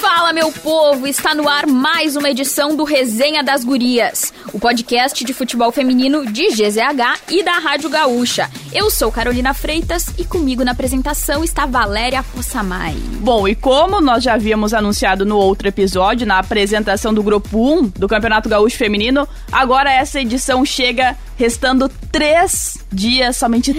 Fala, meu povo! Está no ar mais uma edição do Resenha das Gurias, o podcast de futebol feminino de GZH e da Rádio Gaúcha. Eu sou Carolina Freitas e comigo na apresentação está Valéria Possamay. Bom, e como nós já havíamos anunciado no outro episódio, na apresentação do Grupo 1 do Campeonato Gaúcho Feminino, agora essa edição chega restando três dias, somente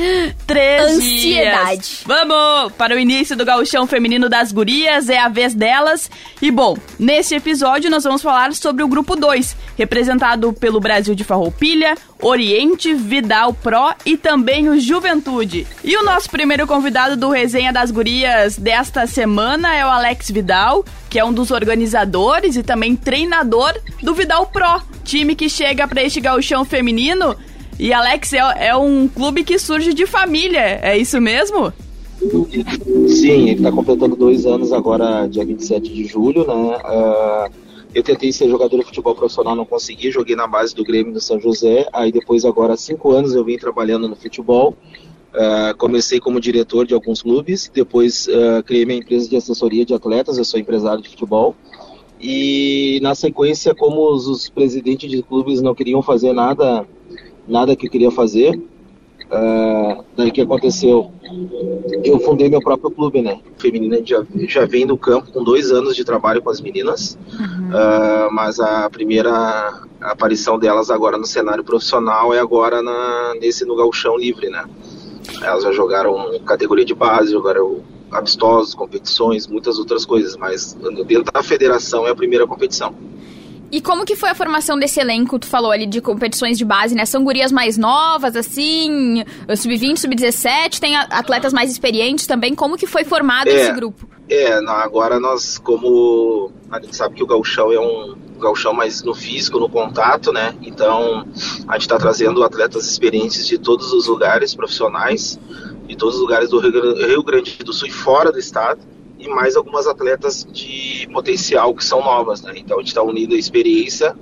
três Ansiedade. dias. Vamos para o início do gauchão feminino das gurias, é a vez delas. E bom, nesse episódio nós vamos falar sobre o grupo 2, representado pelo Brasil de Farroupilha, Oriente, Vidal Pro e também o Juventude. E o nosso primeiro convidado do Resenha das Gurias desta semana é o Alex Vidal, que é um dos organizadores e também treinador do Vidal Pro, time que chega para este gauchão feminino. E Alex, é, é um clube que surge de família, é isso mesmo? Sim, ele está completando dois anos agora, dia 27 de julho, né? Uh, eu tentei ser jogador de futebol profissional, não consegui, joguei na base do Grêmio do São José, aí depois agora há cinco anos eu vim trabalhando no futebol, uh, comecei como diretor de alguns clubes, depois uh, criei minha empresa de assessoria de atletas, eu sou empresário de futebol, e na sequência, como os, os presidentes de clubes não queriam fazer nada nada que eu queria fazer. Uh, daí que aconteceu? Eu fundei meu próprio clube, né? Feminina já, já vem do campo com dois anos de trabalho com as meninas, uhum. uh, mas a primeira aparição delas agora no cenário profissional é agora na, nesse no galchão livre, né? Elas já jogaram categoria de base, jogaram amistosos, competições, muitas outras coisas, mas dentro da federação é a primeira competição. E como que foi a formação desse elenco? Tu falou ali de competições de base, né? São gurias mais novas, assim, sub-20, sub-17, tem atletas mais experientes também. Como que foi formado é, esse grupo? É, agora nós, como a gente sabe que o gauchão é um gauchão mais no físico, no contato, né? Então, a gente está trazendo atletas experientes de todos os lugares profissionais, de todos os lugares do Rio Grande do Sul e fora do estado e mais algumas atletas de potencial que são novas, né? Então a gente está unindo a experiência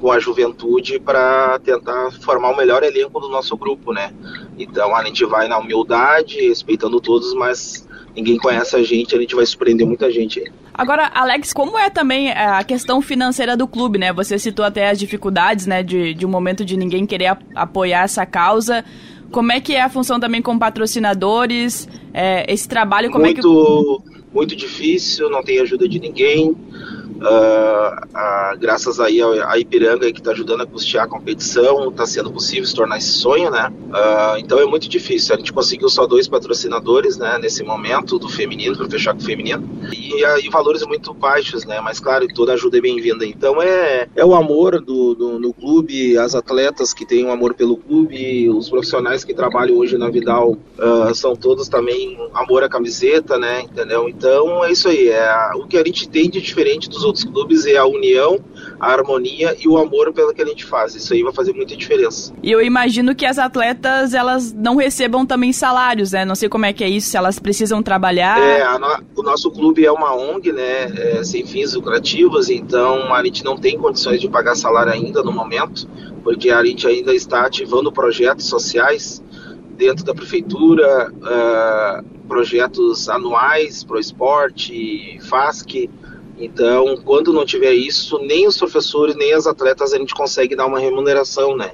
com a juventude para tentar formar o melhor elenco do nosso grupo, né? Então a gente vai na humildade, respeitando todos, mas ninguém conhece a gente, a gente vai surpreender muita gente. Agora, Alex, como é também é, a questão financeira do clube, né? Você citou até as dificuldades, né, de, de um momento de ninguém querer apoiar essa causa. Como é que é a função também com patrocinadores? É, esse trabalho, como muito, é que muito difícil, não tem ajuda de ninguém. Uh, graças aí a, Ipiranga que está ajudando a custear a competição, está sendo possível se tornar esse sonho, né? Uh, então é muito difícil. A gente conseguiu só dois patrocinadores, né? Nesse momento do feminino para fechar com o feminino e, e, valores muito baixos, né? Mas claro, toda ajuda é bem-vinda. Então é, é o amor do, do, no clube, as atletas que têm um amor pelo clube, os profissionais que trabalham hoje na Vidal são todos também amor à camiseta, né? Entendeu? Então é isso aí. É o que a gente tem de diferente dos outros clubes é a união, a harmonia e o amor pelo que a gente faz. Isso aí vai fazer muita diferença. E eu imagino que as atletas elas não recebam também salários, né? Não sei como é que é isso, se elas precisam trabalhar. É, no, o nosso clube é uma ONG, né? É, sem fins lucrativos, então a gente não tem condições de pagar salário ainda no momento, porque a gente ainda está ativando projetos sociais dentro da prefeitura, uh, projetos anuais para o esporte, FASC, então, quando não tiver isso, nem os professores, nem as atletas a gente consegue dar uma remuneração, né?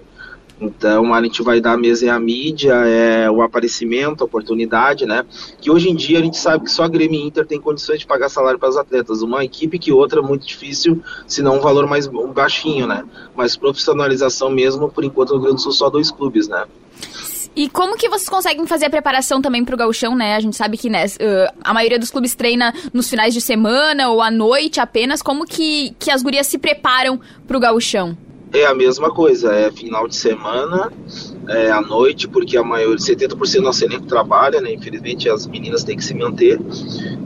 Então, a gente vai dar mesa e a mídia, é, o aparecimento, a oportunidade, né? Que hoje em dia a gente sabe que só a Grêmio Inter tem condições de pagar salário para os atletas. Uma equipe que outra é muito difícil, se não um valor mais baixinho, né? Mas profissionalização mesmo, por enquanto no Rio Grande do Sul só dois clubes, né? E como que vocês conseguem fazer a preparação também pro gauchão, né? A gente sabe que né, a maioria dos clubes treina nos finais de semana ou à noite apenas. Como que, que as gurias se preparam pro gauchão? É a mesma coisa, é final de semana, é, à noite, porque a maioria, 70% do nosso elenco trabalha, né? Infelizmente as meninas têm que se manter.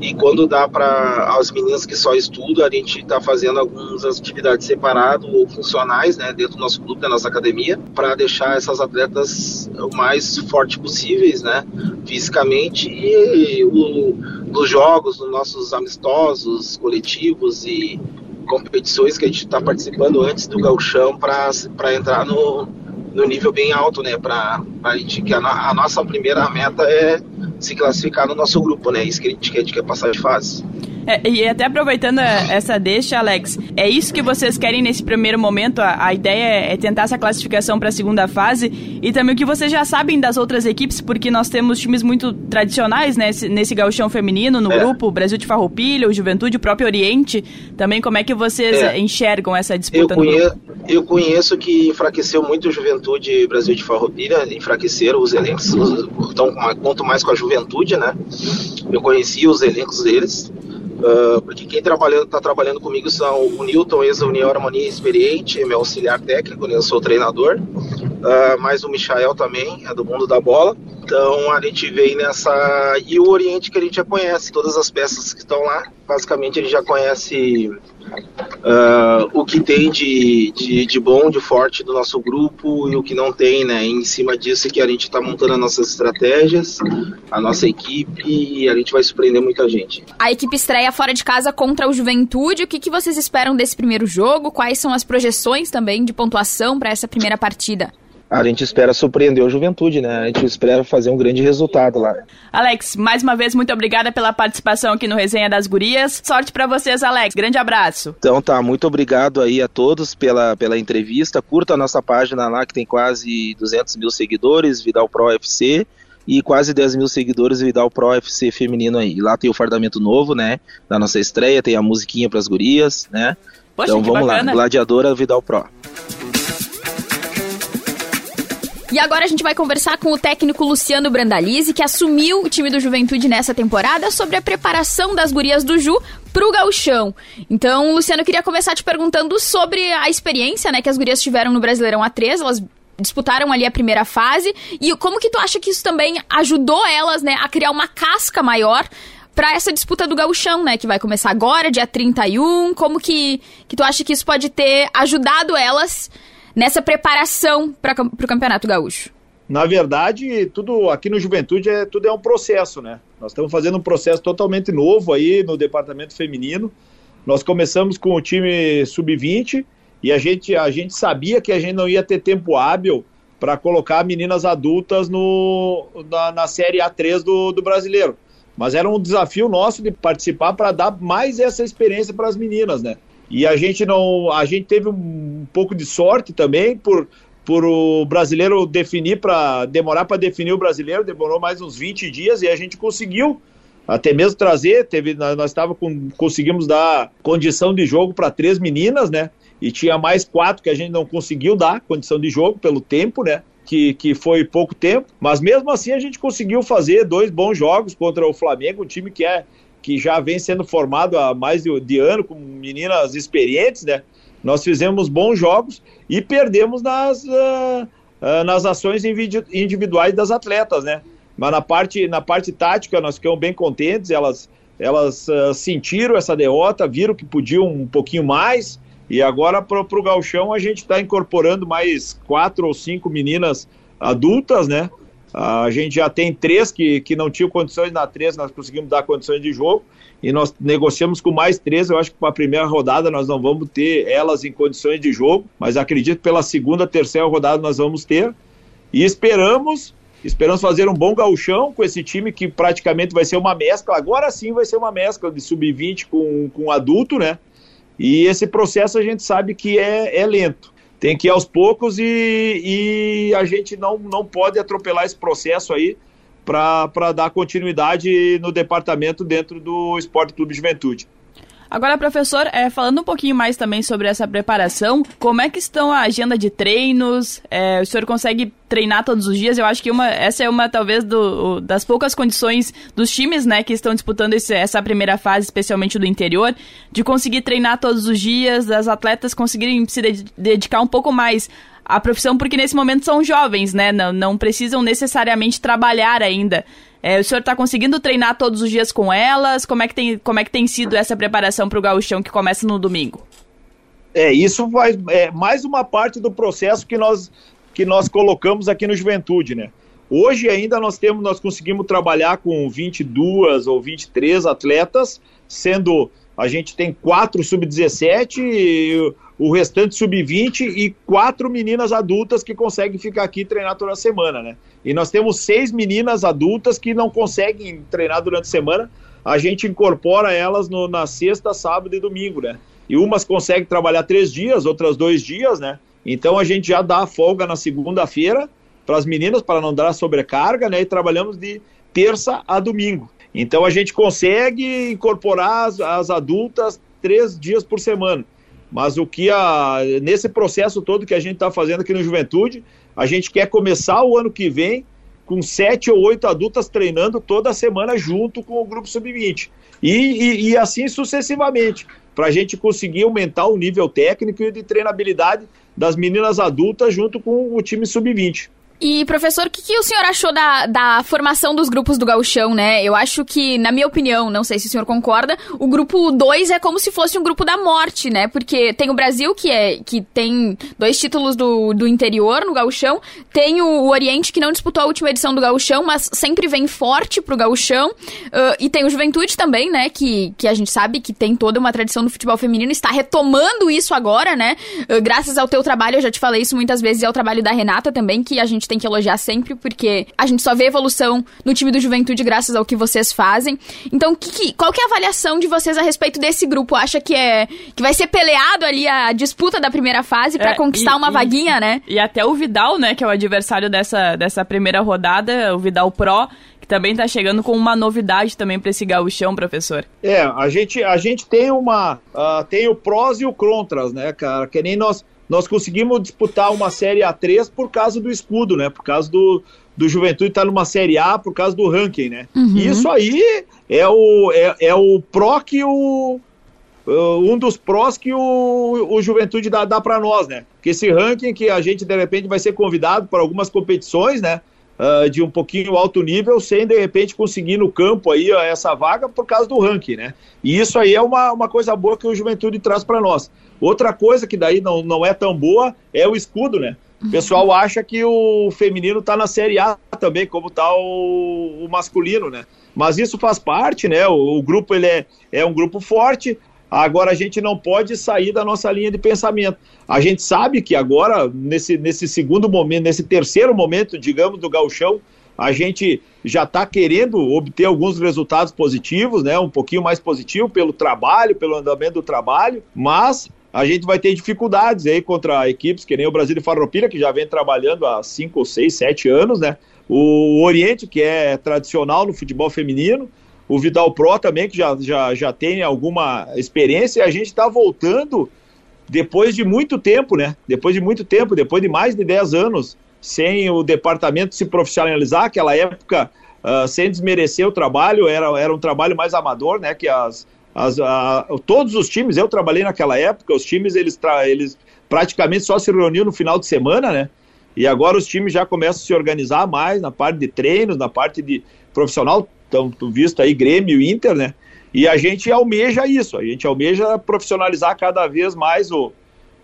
E quando dá para as meninas que só estudam, a gente está fazendo algumas atividades separadas ou funcionais, né? Dentro do nosso clube, da nossa academia, para deixar essas atletas o mais fortes possíveis, né? Fisicamente e o, nos jogos, nos nossos amistosos, coletivos e competições que a gente está participando antes do gauchão para entrar no, no nível bem alto, né? Para a gente que a, a, nossa primeira meta é se classificar no nosso grupo, né? Isso que a gente quer, a gente quer passar de fase. É, e até aproveitando essa deixa, Alex, é isso que vocês querem nesse primeiro momento? A, a ideia é tentar essa classificação para a segunda fase e também o que vocês já sabem das outras equipes, porque nós temos times muito tradicionais né, nesse, nesse gauchão feminino, no é. grupo, o Brasil de Farroupilha, o Juventude, o próprio Oriente. Também como é que vocês é. enxergam essa disputa eu conheço, Eu conheço que enfraqueceu muito o Juventude e Brasil de Farroupilha, enfraqueceram os elencos, então conto mais com a Juventude, né? Eu conheci os elencos deles. Uh, porque quem está trabalhando comigo são o Newton, ex-União Harmonia experiente, meu auxiliar técnico, né, eu sou treinador, uh, mais o Michael também, é do mundo da bola. Então a gente vem nessa. E o Oriente que a gente já conhece, todas as peças que estão lá, basicamente ele já conhece uh, o que tem de, de, de, bom, de forte do nosso grupo e o que não tem, né? Em cima disso que a gente está montando as nossas estratégias, a nossa equipe e a gente vai surpreender muita gente. A equipe estreia fora de casa contra o Juventude. O que, que vocês esperam desse primeiro jogo? Quais são as projeções também de pontuação para essa primeira partida? A gente espera surpreender o Juventude, né? A gente espera fazer um grande resultado lá. Alex, mais uma vez, muito obrigada pela participação aqui no Resenha das Gurias. Sorte para vocês, Alex. Grande abraço. Então tá, muito obrigado aí a todos pela, pela entrevista. Curta a nossa página lá, que tem quase 200 mil seguidores, Vidal Pro FC. E quase 10 mil seguidores Vidal Pro FC feminino aí. Lá tem o fardamento novo, né? Da nossa estreia, tem a musiquinha pras gurias, né? Poxa, então vamos bacana. lá, Gladiadora Vidal Pro. E agora a gente vai conversar com o técnico Luciano Brandalize, que assumiu o time do Juventude nessa temporada, sobre a preparação das gurias do Ju pro gauchão. Então, Luciano, queria começar te perguntando sobre a experiência né, que as gurias tiveram no Brasileirão A3, elas disputaram ali a primeira fase, e como que tu acha que isso também ajudou elas né, a criar uma casca maior para essa disputa do gauchão, né, que vai começar agora, dia 31, como que, que tu acha que isso pode ter ajudado elas nessa preparação para o Campeonato Gaúcho? Na verdade, tudo aqui no Juventude é tudo é um processo, né? Nós estamos fazendo um processo totalmente novo aí no departamento feminino. Nós começamos com o time sub-20 e a gente, a gente sabia que a gente não ia ter tempo hábil para colocar meninas adultas no, na, na Série A3 do, do brasileiro. Mas era um desafio nosso de participar para dar mais essa experiência para as meninas, né? E a gente não, a gente teve um pouco de sorte também por por o brasileiro definir para demorar para definir o brasileiro, demorou mais uns 20 dias e a gente conseguiu até mesmo trazer, teve nós estava com conseguimos dar condição de jogo para três meninas, né? E tinha mais quatro que a gente não conseguiu dar condição de jogo pelo tempo, né? Que, que foi pouco tempo, mas mesmo assim a gente conseguiu fazer dois bons jogos contra o Flamengo, um time que é que já vem sendo formado há mais de, de ano, com meninas experientes, né? Nós fizemos bons jogos e perdemos nas, uh, uh, nas ações individuais das atletas, né? Mas na parte, na parte tática nós ficamos bem contentes, elas, elas uh, sentiram essa derrota, viram que podiam um pouquinho mais, e agora para o galchão a gente está incorporando mais quatro ou cinco meninas adultas, né? A gente já tem três que, que não tinham condições na três, nós conseguimos dar condições de jogo e nós negociamos com mais três. Eu acho que para a primeira rodada nós não vamos ter elas em condições de jogo, mas acredito que pela segunda, terceira rodada nós vamos ter. E esperamos, esperamos fazer um bom gauchão com esse time que praticamente vai ser uma mescla. Agora sim vai ser uma mescla de sub-20 com, com adulto, né? E esse processo a gente sabe que é, é lento tem que ir aos poucos e, e a gente não, não pode atropelar esse processo aí para dar continuidade no departamento dentro do Esporte Clube Juventude. Agora, professor, é, falando um pouquinho mais também sobre essa preparação, como é que estão a agenda de treinos? É, o senhor consegue treinar todos os dias? Eu acho que uma, essa é uma, talvez, do, das poucas condições dos times, né, que estão disputando esse, essa primeira fase, especialmente do interior, de conseguir treinar todos os dias, das atletas conseguirem se dedicar um pouco mais à profissão, porque nesse momento são jovens, né, não, não precisam necessariamente trabalhar ainda. É, o senhor está conseguindo treinar todos os dias com elas? Como é que tem, como é que tem sido essa preparação para o gauchão que começa no domingo? É, isso faz é, mais uma parte do processo que nós, que nós colocamos aqui no Juventude, né? Hoje ainda nós temos, nós conseguimos trabalhar com 22 ou 23 atletas, sendo a gente tem quatro sub-17, o restante sub-20 e quatro meninas adultas que conseguem ficar aqui e treinar toda semana, né? E nós temos seis meninas adultas que não conseguem treinar durante a semana. A gente incorpora elas no, na sexta, sábado e domingo, né? E umas conseguem trabalhar três dias, outras dois dias, né? Então a gente já dá folga na segunda-feira para as meninas, para não dar sobrecarga, né? E trabalhamos de terça a domingo. Então a gente consegue incorporar as, as adultas três dias por semana. Mas o que a, nesse processo todo que a gente está fazendo aqui no Juventude, a gente quer começar o ano que vem com sete ou oito adultas treinando toda semana junto com o grupo sub-20. E, e, e, assim sucessivamente, para a gente conseguir aumentar o nível técnico e de treinabilidade das meninas adultas junto com o time sub-20. E, professor, o que, que, o senhor achou da, da formação dos grupos do gauchão, né? Eu acho que, na minha opinião, não sei se o senhor concorda, o grupo 2 é como se fosse um grupo da morte, né? Porque tem o Brasil, que é que tem dois títulos do, do interior no gauchão, tem o, o Oriente, que não disputou a última edição do gauchão, mas sempre vem forte pro gauchão, uh, e tem o Juventude também, né? Que, que a gente sabe que tem toda uma tradição do futebol feminino, está retomando isso agora, né? Uh, graças ao teu trabalho, eu já te falei isso muitas vezes, e ao trabalho da Renata também, que a gente tem que elogiar sempre, porque a gente só vê evolução no time do Juventude graças ao que vocês fazem. Então, que, que, qual que é a avaliação de vocês a respeito desse grupo? Acha que é que vai ser peleado ali a disputa da primeira fase para é, conquistar e, uma e, vaguinha, né? E até o Vidal, né, que é o adversário dessa, dessa primeira rodada, o Vidal Pro, que também está chegando com uma novidade também para esse gauchão, professor. É, a gente, a gente tem uma. Uh, tem o prós e o contras, né, cara? Que nem nós nós conseguimos disputar uma Série A3 por causa do escudo, né? Por causa do, do Juventude estar tá numa Série A por causa do ranking, né? Uhum. Isso aí é o, é, é o pró que o. Um dos prós que o, o Juventude dá, dá para nós, né? Que esse ranking que a gente de repente vai ser convidado para algumas competições, né? Uh, de um pouquinho alto nível, sem de repente conseguir no campo aí essa vaga por causa do ranking, né? E isso aí é uma, uma coisa boa que o Juventude traz para nós. Outra coisa que daí não, não é tão boa é o escudo, né? O pessoal acha que o feminino tá na Série A também, como tá o, o masculino, né? Mas isso faz parte, né? O, o, grupo ele é, é um grupo forte. Agora a gente não pode sair da nossa linha de pensamento. A gente sabe que agora, nesse, nesse segundo momento, nesse terceiro momento, digamos, do gauchão, a gente já está querendo obter alguns resultados positivos, né? Um pouquinho mais positivo pelo trabalho, pelo andamento do trabalho, mas a gente vai ter dificuldades aí contra equipes que nem o Brasil de Farroupilha, que já vem trabalhando há 5, 6, 7 anos, né? O Oriente, que é tradicional no futebol feminino, o Vidal Pro também, que já, já, já tem alguma experiência, e a gente está voltando depois de muito tempo, né? Depois de muito tempo, depois de mais de 10 anos, sem o departamento se profissionalizar, aquela época, uh, sem desmerecer o trabalho, era, era um trabalho mais amador, né? Que as, as, a, todos os times, eu trabalhei naquela época, os times eles, eles praticamente só se reuniam no final de semana, né? E agora os times já começam a se organizar mais na parte de treinos, na parte de profissional, estão visto aí Grêmio e Inter, né? E a gente almeja isso, a gente almeja profissionalizar cada vez mais o,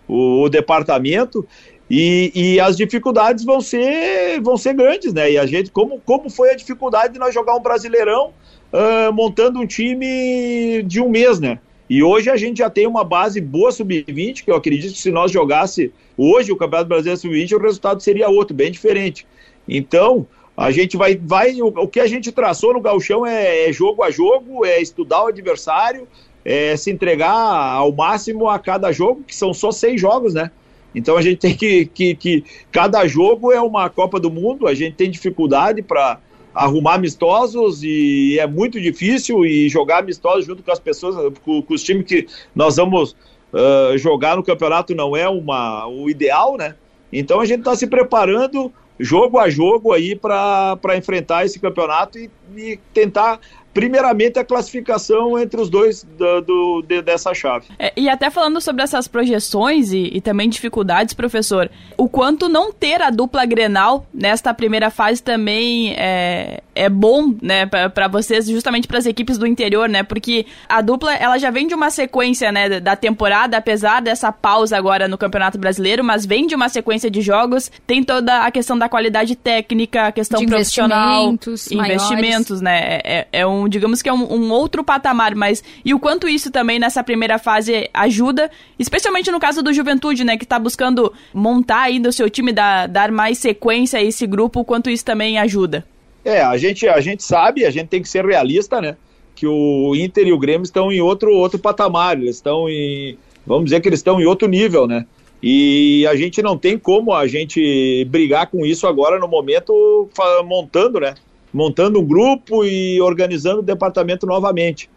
o, o departamento e, e, as dificuldades vão ser, vão ser grandes, né? E a gente, como, como foi a dificuldade de nós jogar um brasileirão uh, montando um time de um mês, né? E hoje a gente já tem uma base boa sub-20, que eu acredito que se nós jogasse hoje o Campeonato Brasileiro sub-20, o resultado seria outro, bem diferente. Então, a gente vai. vai o, o que a gente traçou no Galchão é, é, jogo a jogo, é estudar o adversário, é se entregar ao máximo a cada jogo, que são só seis jogos, né? Então a gente tem que, que, que cada jogo é uma Copa do Mundo, a gente tem dificuldade para arrumar amistosos e é muito difícil e jogar amistosos junto com as pessoas, com, com os times que nós vamos uh, jogar no campeonato não é uma, o ideal, né? Então a gente está se preparando jogo a jogo aí para enfrentar esse campeonato e, e tentar primeiramente a classificação entre os dois do, do de, dessa chave. É, e até falando sobre essas projeções e, e, também dificuldades, professor, o quanto não ter a dupla Grenal nesta primeira fase também é, é bom, né, para vocês, justamente para as equipes do interior, né, porque a dupla ela já vem de uma sequência, né, da temporada, apesar dessa pausa agora no Campeonato Brasileiro, mas vem de uma sequência de jogos, tem toda a questão da qualidade técnica, a questão de profissional, investimentos, investimentos, né, é, é um digamos que é um, um, outro patamar, mas e o quanto isso também nessa primeira fase ajuda, especialmente no caso do Juventude, né, que está buscando montar ainda o seu time, dar, dar mais sequência a esse grupo, o quanto isso também ajuda? É, a gente, a gente sabe, a gente tem que ser realista, né, que o Inter e o Grêmio estão em outro, outro patamar, eles estão em, vamos dizer que eles estão em outro nível, né, e a gente não tem como a gente brigar com isso agora no momento montando, né? Montando um grupo e organizando o departamento novamente.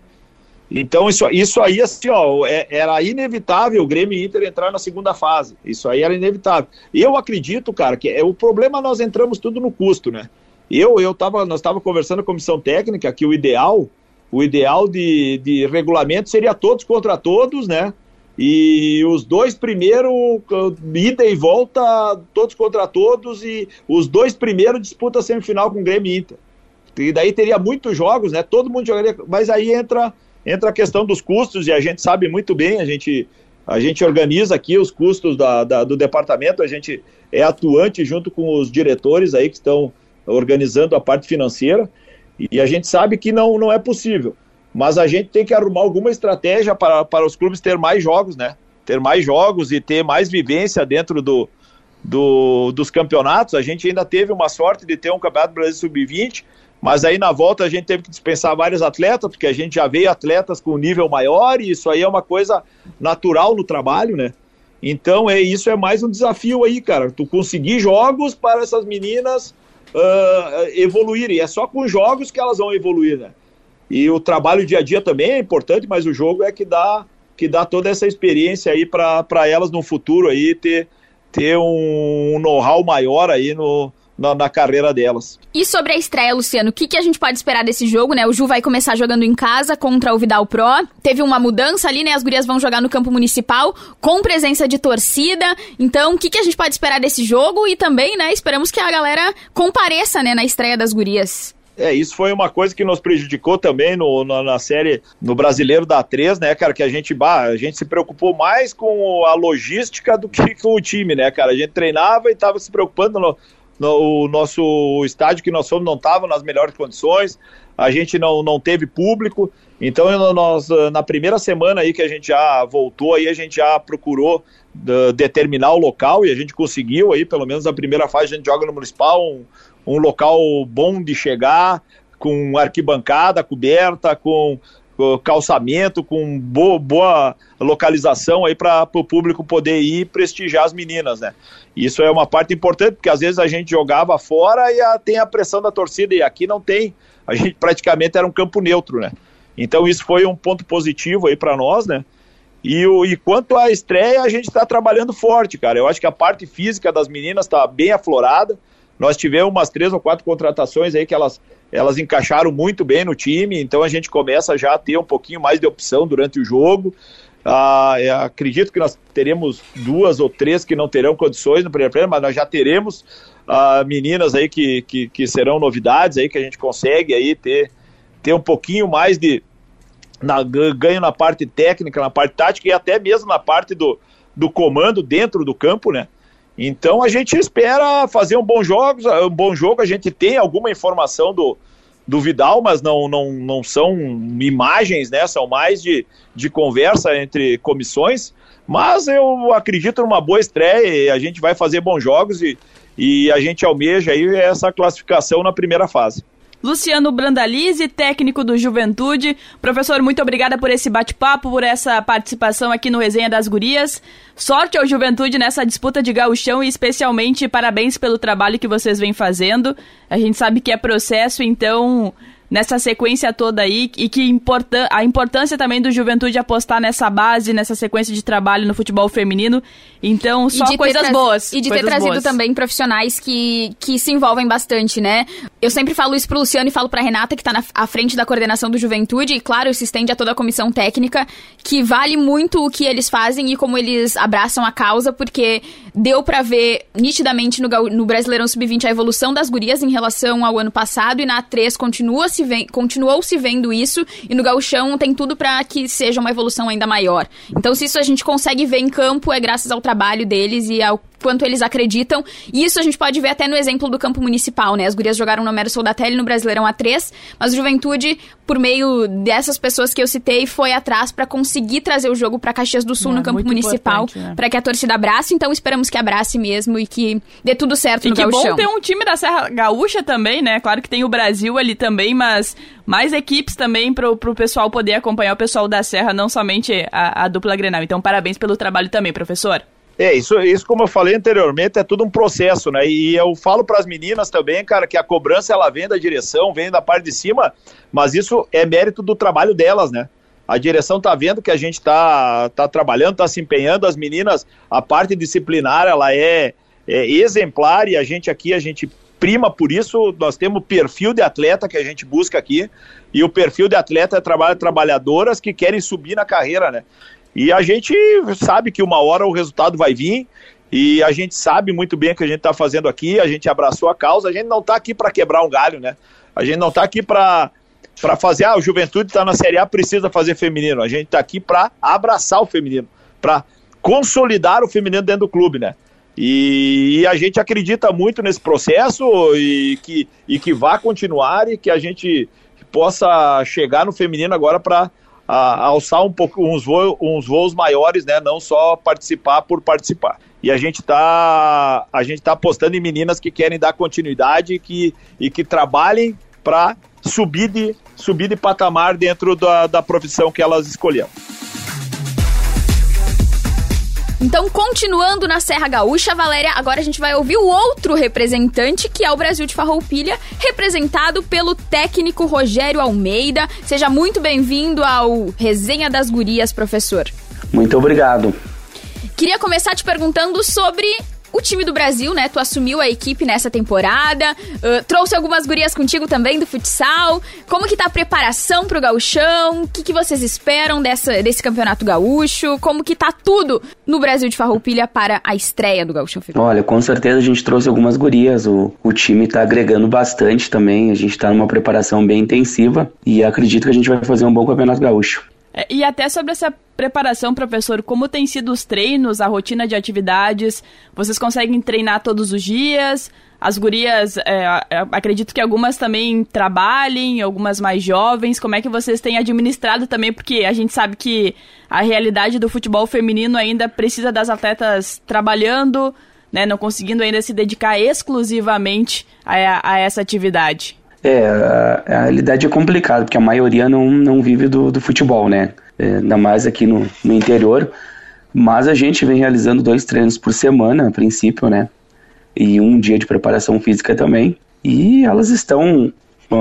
Então, isso, isso aí, assim, ó, é, era inevitável o Grêmio e Inter entrar na segunda fase. Isso aí era inevitável. Eu acredito, cara, que é, o problema nós entramos tudo no custo, né? Eu, eu tava, nós estávamos conversando com a comissão técnica que o ideal, o ideal de, de regulamento seria todos contra todos, né? E os dois primeiros, ida e volta, todos contra todos, e os dois primeiros disputam a semifinal com o Grêmio e Inter. E daí teria muitos jogos, né? Todo mundo jogaria, mas aí entra, entra a questão dos custos, e a gente sabe muito bem, a gente, a gente organiza aqui os custos da, da, do departamento, a gente é atuante junto com os diretores aí que estão organizando a parte financeira, e a gente sabe que não, não é possível mas a gente tem que arrumar alguma estratégia para, para os clubes ter mais jogos, né? Ter mais jogos e ter mais vivência dentro do, do, dos campeonatos. A gente ainda teve uma sorte de ter um Campeonato Brasileiro Sub-20, mas aí na volta a gente teve que dispensar vários atletas, porque a gente já veio atletas com nível maior e isso aí é uma coisa natural no trabalho, né? Então é isso é mais um desafio aí, cara. Tu conseguir jogos para essas meninas uh, evoluírem. É só com jogos que elas vão evoluir, né? E o trabalho dia a dia também é importante, mas o jogo é que dá, que dá toda essa experiência aí para elas no futuro aí ter, ter um know-how maior aí no, na, na, carreira delas. E sobre a estreia, Luciano, o que, que a gente pode esperar desse jogo, né? O Ju vai começar jogando em casa contra o Vidal Pro. Teve uma mudança ali, né? As gurias vão jogar no campo municipal com presença de torcida. Então, o que, que a gente pode esperar desse jogo? E também, né, esperamos que a galera compareça, né, na estreia das gurias. É, isso foi uma coisa que nos prejudicou também no, na, na, série no Brasileiro da 3, né, cara? Que a gente, bah, a gente se preocupou mais com a logística do que com o time, né, cara? A gente treinava e estava se preocupando no, no o nosso estádio que nós fomos não estava nas melhores condições, a gente não, não teve público, então nós na primeira semana aí que a gente já voltou aí a gente já procurou uh, determinar o local e a gente conseguiu aí pelo menos na primeira fase a gente joga no municipal um, um local bom de chegar, com arquibancada coberta, com, calçamento, com boa, boa localização aí para o público poder ir prestigiar as meninas, né? Isso é uma parte importante, porque às vezes a gente jogava fora e a, tem a pressão da torcida, e aqui não tem. A gente praticamente era um campo neutro, né? Então isso foi um ponto positivo aí para nós, né? E, o, e quanto à estreia, a gente está trabalhando forte, cara. Eu acho que a parte física das meninas está bem aflorada. Nós tivemos umas três ou quatro contratações aí que elas, elas encaixaram muito bem no time, então a gente começa já a ter um pouquinho mais de opção durante o jogo. Ah, acredito que nós teremos duas ou três que não terão condições no primeiro plano, mas nós já teremos ah, meninas aí que, que, que, serão novidades aí que a gente consegue aí ter, ter um pouquinho mais de na, ganho na parte técnica, na parte tática e até mesmo na parte do, do comando dentro do campo, né? Então a gente espera fazer um bom jogo, um bom jogo. A gente tem alguma informação do, do Vidal, mas não, não, não são imagens, né? São mais de, de conversa entre comissões. Mas eu acredito numa boa estreia e a gente vai fazer bons jogos e, e a gente almeja aí essa classificação na primeira fase. Luciano Brandalize, técnico do Juventude. Professor, muito obrigada por esse bate-papo, por essa participação aqui no Resenha das Gurias. Sorte ao Juventude nessa disputa de gauchão e especialmente parabéns pelo trabalho que vocês vêm fazendo. A gente sabe que é processo, então nessa sequência toda aí e que importan a importância também do Juventude apostar nessa base, nessa sequência de trabalho no futebol feminino. Então, só coisas boas. E de ter trazido boas. também profissionais que, que se envolvem bastante, né? Eu sempre falo isso pro Luciano e falo pra Renata, que tá na à frente da coordenação do Juventude, e claro, se estende a toda a comissão técnica, que vale muito o que eles fazem e como eles abraçam a causa, porque deu para ver nitidamente no, no Brasileirão Sub-20 a evolução das gurias em relação ao ano passado, e na A3 continua se vem, continuou se vendo isso, e no Gauchão tem tudo para que seja uma evolução ainda maior. Então, se isso a gente consegue ver em campo, é graças ao trabalho deles e ao quanto eles acreditam. E isso a gente pode ver até no exemplo do campo municipal, né? As gurias jogaram no Mero Soldatelli no Brasileirão A3, mas o Juventude, por meio dessas pessoas que eu citei, foi atrás para conseguir trazer o jogo para Caxias do Sul é, no campo municipal, né? para que a torcida abrace. Então esperamos que abrace mesmo e que dê tudo certo e no que Gauchão. bom ter um time da Serra Gaúcha também, né? Claro que tem o Brasil ali também, mas mais equipes também pro, pro pessoal poder acompanhar o pessoal da Serra, não somente a, a dupla Grenal. Então parabéns pelo trabalho também, professor. É, isso, isso como eu falei anteriormente, é tudo um processo, né? E eu falo para as meninas também, cara, que a cobrança ela vem da direção, vem da parte de cima, mas isso é mérito do trabalho delas, né? A direção tá vendo que a gente tá, tá trabalhando, tá se empenhando, as meninas, a parte disciplinar, ela é, é exemplar e a gente aqui, a gente prima por isso, nós temos o perfil de atleta que a gente busca aqui, e o perfil de atleta é trabalho trabalhadoras que querem subir na carreira, né? E a gente sabe que uma hora o resultado vai vir, e a gente sabe muito bem o que a gente está fazendo aqui, a gente abraçou a causa, a gente não está aqui para quebrar um galho, né? A gente não está aqui para para fazer, ah, o Juventude está na Série A, precisa fazer feminino. A gente está aqui para abraçar o feminino, para consolidar o feminino dentro do clube, né? E, e, a gente acredita muito nesse processo e que, e que vá continuar e que a gente possa chegar no feminino agora para a, alçar um pouco uns, uns voos maiores, né? Não só participar por participar. E a gente está a gente tá apostando em meninas que querem dar continuidade e que, e que trabalhem para subir de, subir de patamar dentro da, da profissão que elas escolheram. Então, continuando na Serra Gaúcha, Valéria, agora a gente vai ouvir o outro representante, que é o Brasil de Farroupilha, representado pelo técnico Rogério Almeida. Seja muito bem-vindo ao Resenha das Gurias, professor. Muito obrigado. Queria começar te perguntando sobre o time do Brasil, né? Tu assumiu a equipe nessa temporada, uh, trouxe algumas gurias contigo também do futsal. Como que tá a preparação pro gauchão? O que, que vocês esperam dessa, desse campeonato gaúcho? Como que tá tudo no Brasil de Farroupilha para a estreia do gauchão Olha, com certeza a gente trouxe algumas gurias, o, o time tá agregando bastante também, a gente tá numa preparação bem intensiva e acredito que a gente vai fazer um bom campeonato gaúcho. É, e até sobre essa preparação, professor, como tem sido os treinos, a rotina de atividades? Vocês conseguem treinar todos os dias? As gurias, é, acredito que algumas também trabalhem, algumas mais jovens. Como é que vocês têm administrado também? Porque a gente sabe que a realidade do futebol feminino ainda precisa das atletas trabalhando, né, não conseguindo ainda se dedicar exclusivamente a, a essa atividade. É, a, a realidade é complicada, porque a maioria não, não vive do, do futebol, né? É, ainda mais aqui no, no interior. Mas a gente vem realizando dois treinos por semana, a princípio, né? E um dia de preparação física também. E elas estão,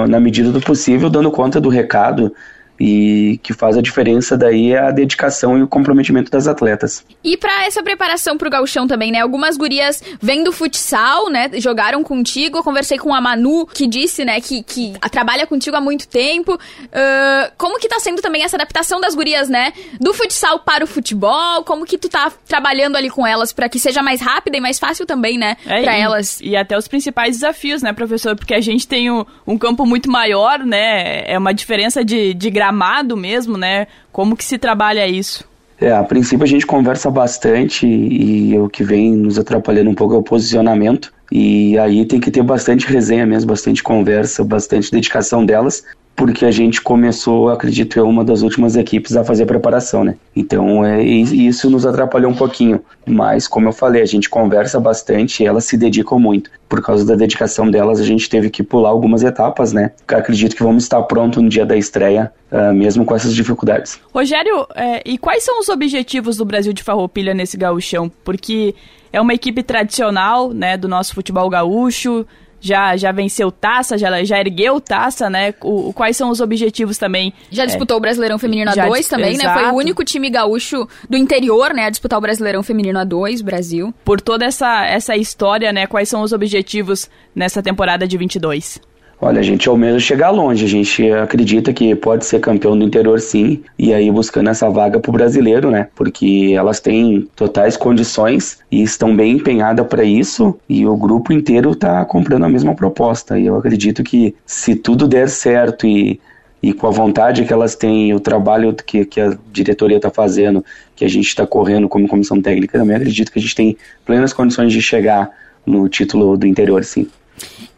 na medida do possível, dando conta do recado e que faz a diferença daí é a dedicação e o comprometimento das atletas. E para essa preparação pro gauchão também, né? Algumas gurias vêm do futsal, né? Jogaram contigo. Eu conversei com a Manu, que disse, né, que, que trabalha contigo há muito tempo. Uh, como que tá sendo também essa adaptação das gurias, né? Do futsal para o futebol? Como que tu tá trabalhando ali com elas para que seja mais rápida e mais fácil também, né? É, para elas. E até os principais desafios, né, professor? Porque a gente tem um, um campo muito maior, né? É uma diferença de, de gramado mesmo, né? Como que se trabalha isso? É, a princípio a gente conversa bastante e, e o que vem nos atrapalhando um pouco é o posicionamento. E aí tem que ter bastante resenha mesmo, bastante conversa, bastante dedicação delas, porque a gente começou, acredito eu, uma das últimas equipes a fazer a preparação, né? Então é, isso nos atrapalhou um pouquinho. Mas, como eu falei, a gente conversa bastante e elas se dedicam muito. Por causa da dedicação delas, a gente teve que pular algumas etapas, né? Acredito que vamos estar pronto no dia da estreia, uh, mesmo com essas dificuldades. Rogério, é, e quais são os objetivos do Brasil de Farroupilha nesse gauchão? Porque é uma equipe tradicional, né, do nosso futebol gaúcho, já, já venceu taça, já, já ergueu taça, né? O, quais são os objetivos também? Já disputou é, o Brasileirão Feminino A2 também, exato. né? Foi o único time gaúcho do interior, né, a disputar o Brasileirão Feminino A2, Brasil. Por toda essa, essa história, né? Quais são os objetivos nessa temporada de 22? Olha, a gente almeja chegar longe, a gente acredita que pode ser campeão do interior sim, e aí buscando essa vaga pro brasileiro, né? Porque elas têm totais condições e estão bem empenhadas para isso, e o grupo inteiro tá comprando a mesma proposta. E eu acredito que se tudo der certo e e com a vontade que elas têm, o trabalho que, que a diretoria está fazendo, que a gente está correndo como comissão técnica, também acredito que a gente tem plenas condições de chegar no título do interior, sim.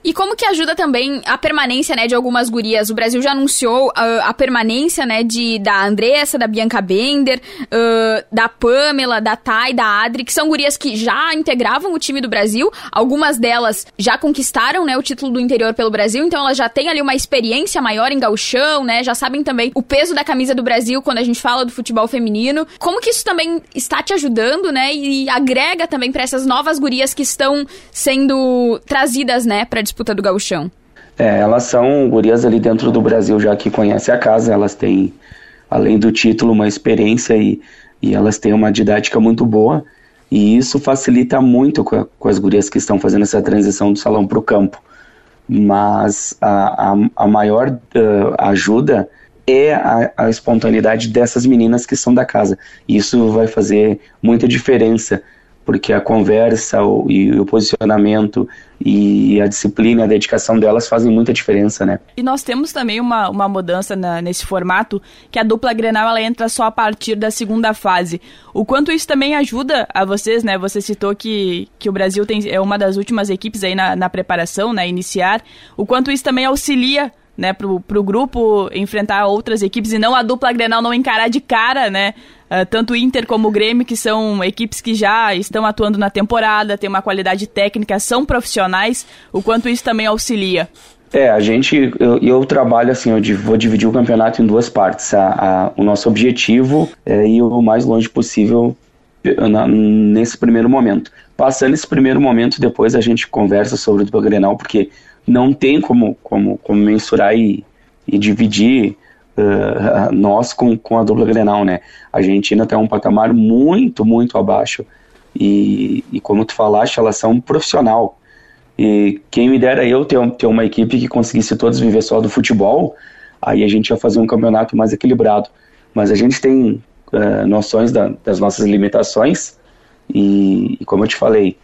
E como que ajuda também a permanência, né, de algumas gurias? O Brasil já anunciou uh, a permanência, né, de, da Andressa, da Bianca Bender, uh, da Pamela, da Thay, da Adri, que são gurias que já integravam o time do Brasil. Algumas delas já conquistaram, né, o título do interior pelo Brasil, então elas já têm ali uma experiência maior em gauchão, né, já sabem também o peso da camisa do Brasil quando a gente fala do futebol feminino. Como que isso também está te ajudando, né, e agrega também para essas novas gurias que estão sendo trazidas, né, para disputa do gauchão? É, elas são gurias ali dentro do Brasil já que conhecem a casa, elas têm, além do título, uma experiência e, e elas têm uma didática muito boa e isso facilita muito com, a, com as gurias que estão fazendo essa transição do salão para o campo. Mas a, a, a maior uh, ajuda é a, a, espontaneidade dessas meninas que são da casa. Isso vai fazer muita diferença porque a conversa o, e o posicionamento e a disciplina, a dedicação delas fazem muita diferença, né? E nós temos também uma, uma mudança na, nesse formato, que a dupla Grenal ela entra só a partir da segunda fase. O quanto isso também ajuda a vocês, né? Você citou que, que o Brasil tem, é uma das últimas equipes aí na, na preparação, né? Iniciar. O quanto isso também auxilia né, pro, pro grupo enfrentar outras equipes e não a dupla Grenal não encarar de cara, né, uh, tanto o Inter como o Grêmio, que são equipes que já estão atuando na temporada, têm uma qualidade técnica, são profissionais, o quanto isso também auxilia. É, a gente, eu, eu trabalho assim, eu vou dividir o campeonato em duas partes. A, a, o nosso objetivo é ir o mais longe possível na, nesse primeiro momento. Passando esse primeiro momento, depois a gente conversa sobre o dupla Grenal, porque não tem como, como, como mensurar e, e dividir uh, nós com, com a dupla Grenal, né? A Argentina tem um patamar muito, muito abaixo. E, e como tu falaste, elas são profissional. E quem me dera eu ter, ter uma equipe que conseguisse todos viver só do futebol, aí a gente ia fazer um campeonato mais equilibrado. Mas a gente tem uh, noções da, das nossas limitações e, e, como eu te falei,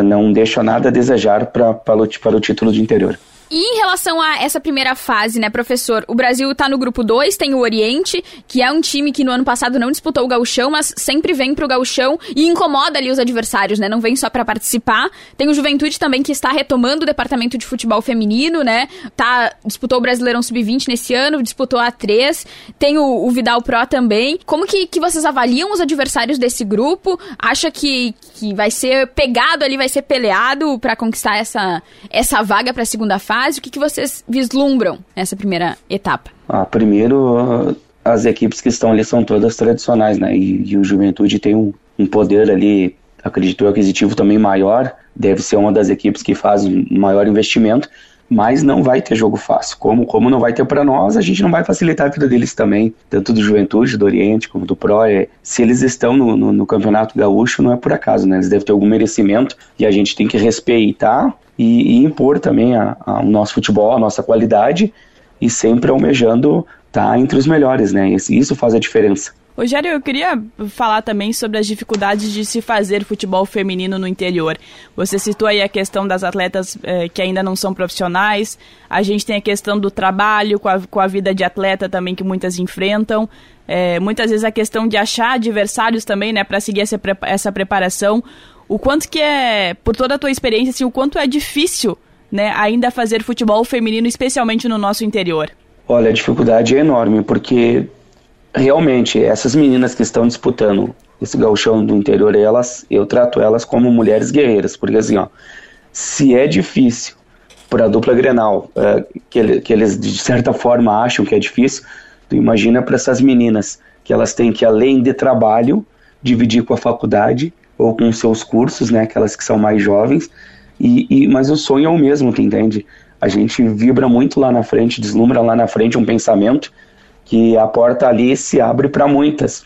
não deixa nada a desejar pra, para, para o título de interior. E em relação a essa primeira fase, né, professor? O Brasil está no grupo 2, tem o Oriente, que é um time que no ano passado não disputou o gauchão, mas sempre vem pro gauchão e incomoda ali os adversários, né? Não vem só para participar. Tem o Juventude também que está retomando o departamento de futebol feminino, né? Tá, disputou o Brasileirão Sub-20 nesse ano, disputou a 3. Tem o, o, Vidal Pro também. Como que, que vocês avaliam os adversários desse grupo? Acha que, que vai ser pegado ali, vai ser peleado para conquistar essa, essa vaga para a segunda fase? Fase, o que, que vocês vislumbram nessa primeira etapa? Ah, primeiro, as equipes que estão ali são todas tradicionais, né? E, e o Juventude tem um, um poder ali, acredito eu, aquisitivo também maior. Deve ser uma das equipes que faz maior investimento, mas não vai ter jogo fácil. Como, como não vai ter para nós, a gente não vai facilitar a vida deles também, tanto do Juventude, do Oriente, como do Pro. É, se eles estão no, no, no Campeonato Gaúcho, não é por acaso, né? Eles devem ter algum merecimento e a gente tem que respeitar e, e impor também a, a, o nosso futebol, a nossa qualidade e sempre almejando estar tá entre os melhores, né? Isso faz a diferença. Rogério, eu queria falar também sobre as dificuldades de se fazer futebol feminino no interior. Você citou aí a questão das atletas eh, que ainda não são profissionais, a gente tem a questão do trabalho com a, com a vida de atleta também que muitas enfrentam, eh, muitas vezes a questão de achar adversários também, né, para seguir essa, essa preparação o quanto que é, por toda a tua experiência, assim, o quanto é difícil, né, ainda fazer futebol feminino, especialmente no nosso interior? Olha, a dificuldade é enorme, porque realmente essas meninas que estão disputando esse gauchão do interior, elas, eu trato elas como mulheres guerreiras, porque assim, ó, se é difícil para a dupla Grenal, é, que, ele, que eles de certa forma acham que é difícil, tu imagina para essas meninas que elas têm que além de trabalho dividir com a faculdade ou com seus cursos, né, aquelas que são mais jovens, e, e, mas o sonho é o mesmo, tu entende? A gente vibra muito lá na frente, deslumbra lá na frente um pensamento que a porta ali se abre para muitas.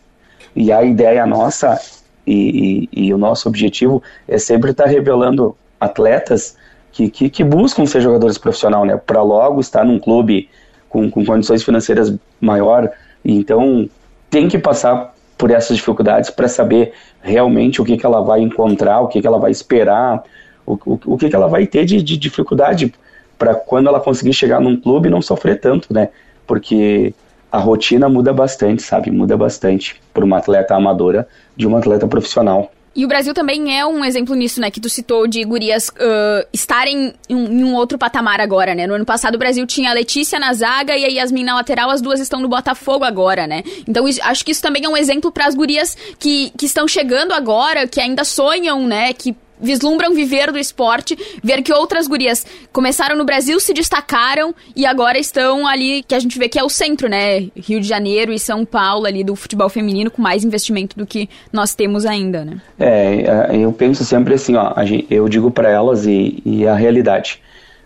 E a ideia nossa e, e, e, o nosso objetivo é sempre estar tá revelando atletas que, que, que, buscam ser jogadores profissionais, né? Para logo estar num clube com, com condições financeiras maior. Então, tem que passar por essas dificuldades para saber realmente o que, que ela vai encontrar, o que, que ela vai esperar, o, o, o que, que ela vai ter de, de dificuldade para quando ela conseguir chegar num clube não sofrer tanto, né? porque a rotina muda bastante, sabe? Muda bastante para uma atleta amadora de uma atleta profissional. E o Brasil também é um exemplo nisso, né? Que tu citou de gurias uh, estarem em um, em um, outro patamar agora, né? No ano passado o Brasil tinha a Letícia na zaga e a Yasmin na lateral, as duas estão no Botafogo agora, né? Então isso, acho que isso também é um exemplo para as gurias que, que estão chegando agora, que ainda sonham, né? Que vislumbram viver do esporte, ver que outras gurias começaram no Brasil, se destacaram e agora estão ali, que a gente vê que é o centro, né? Rio de Janeiro e São Paulo ali do futebol feminino com mais investimento do que nós temos ainda, né? É, eu penso sempre assim, ó, eu digo para elas e, e a realidade.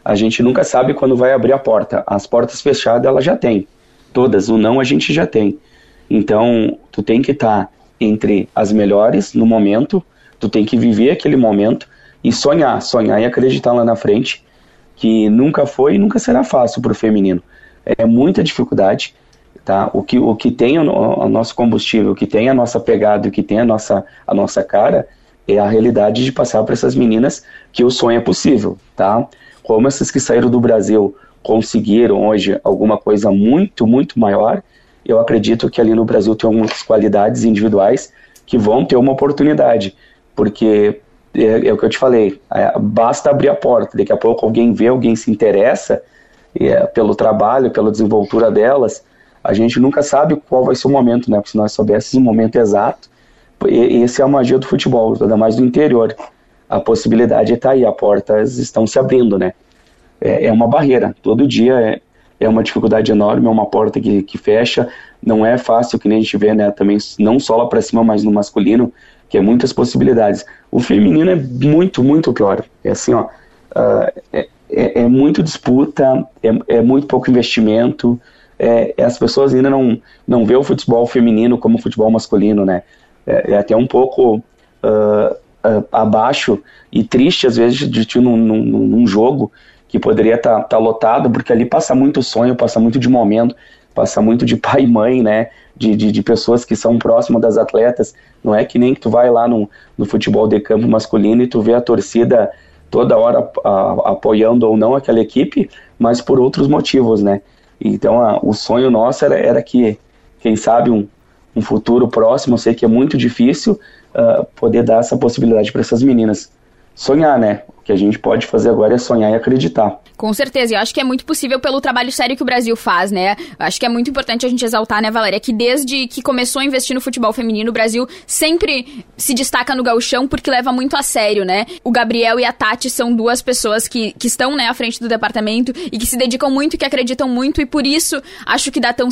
A gente nunca sabe quando vai abrir a porta. As portas fechadas ela já tem. Todas, o não a gente já tem. Então, tu tem que estar tá entre as melhores no momento Tu tem que viver aquele momento e sonhar, sonhar e acreditar lá na frente, que nunca foi e nunca será fácil para o feminino. É muita dificuldade, tá? O que, o que tem o, o nosso combustível, o que tem a nossa pegada, o que tem a nossa, a nossa cara, é a realidade de passar para essas meninas que o sonho é possível, tá? Como essas que saíram do Brasil conseguiram hoje alguma coisa muito, muito maior, eu acredito que ali no Brasil tem algumas qualidades individuais que vão ter uma oportunidade porque é, é, o que eu te falei, é, basta abrir a porta, daqui a pouco alguém vê, alguém se interessa é, pelo trabalho, pela desenvoltura delas, a gente nunca sabe qual vai ser o momento, né? Porque se nós soubéssemos o momento exato, e, esse é a magia do futebol, ainda mais do interior. A possibilidade está aí, as portas estão se abrindo, né? É, é uma barreira, todo dia é, é uma dificuldade enorme, é uma porta que, que fecha, não é fácil, que nem a gente vê, né? Também, não só lá para cima, mas no masculino, que é muitas possibilidades. O feminino é muito, muito pior. É assim, ó, uh, é, é, é, muito disputa, é, é, muito pouco investimento, é, é, as pessoas ainda não, não vê o futebol feminino como o futebol masculino, né? É, é até um pouco uh, uh, abaixo e triste, às vezes, de ti num, num, num jogo que poderia estar tá, tá lotado, porque ali passa muito sonho, passa muito de momento, passa muito de pai e mãe, né? De, de, de, pessoas que são próximas das atletas. Não é que nem que tu vai lá no, no futebol de campo masculino e tu vê a torcida toda hora a, apoiando ou não aquela equipe, mas por outros motivos, né? Então a, o sonho nosso era, era que, quem sabe, um, um futuro próximo, eu sei que é muito difícil, uh, poder dar essa possibilidade para essas meninas sonhar, né? O que a gente pode fazer agora é sonhar e acreditar. Com certeza, e eu acho que é muito possível pelo trabalho sério que o Brasil faz, né? Eu acho que é muito importante a gente exaltar, né, Valéria, que desde que começou a investir no futebol feminino, o Brasil sempre se destaca no gauchão porque leva muito a sério, né? O Gabriel e a Tati são duas pessoas que, que estão, né, à frente do departamento e que se dedicam muito, que acreditam muito, e por isso acho que dá tão,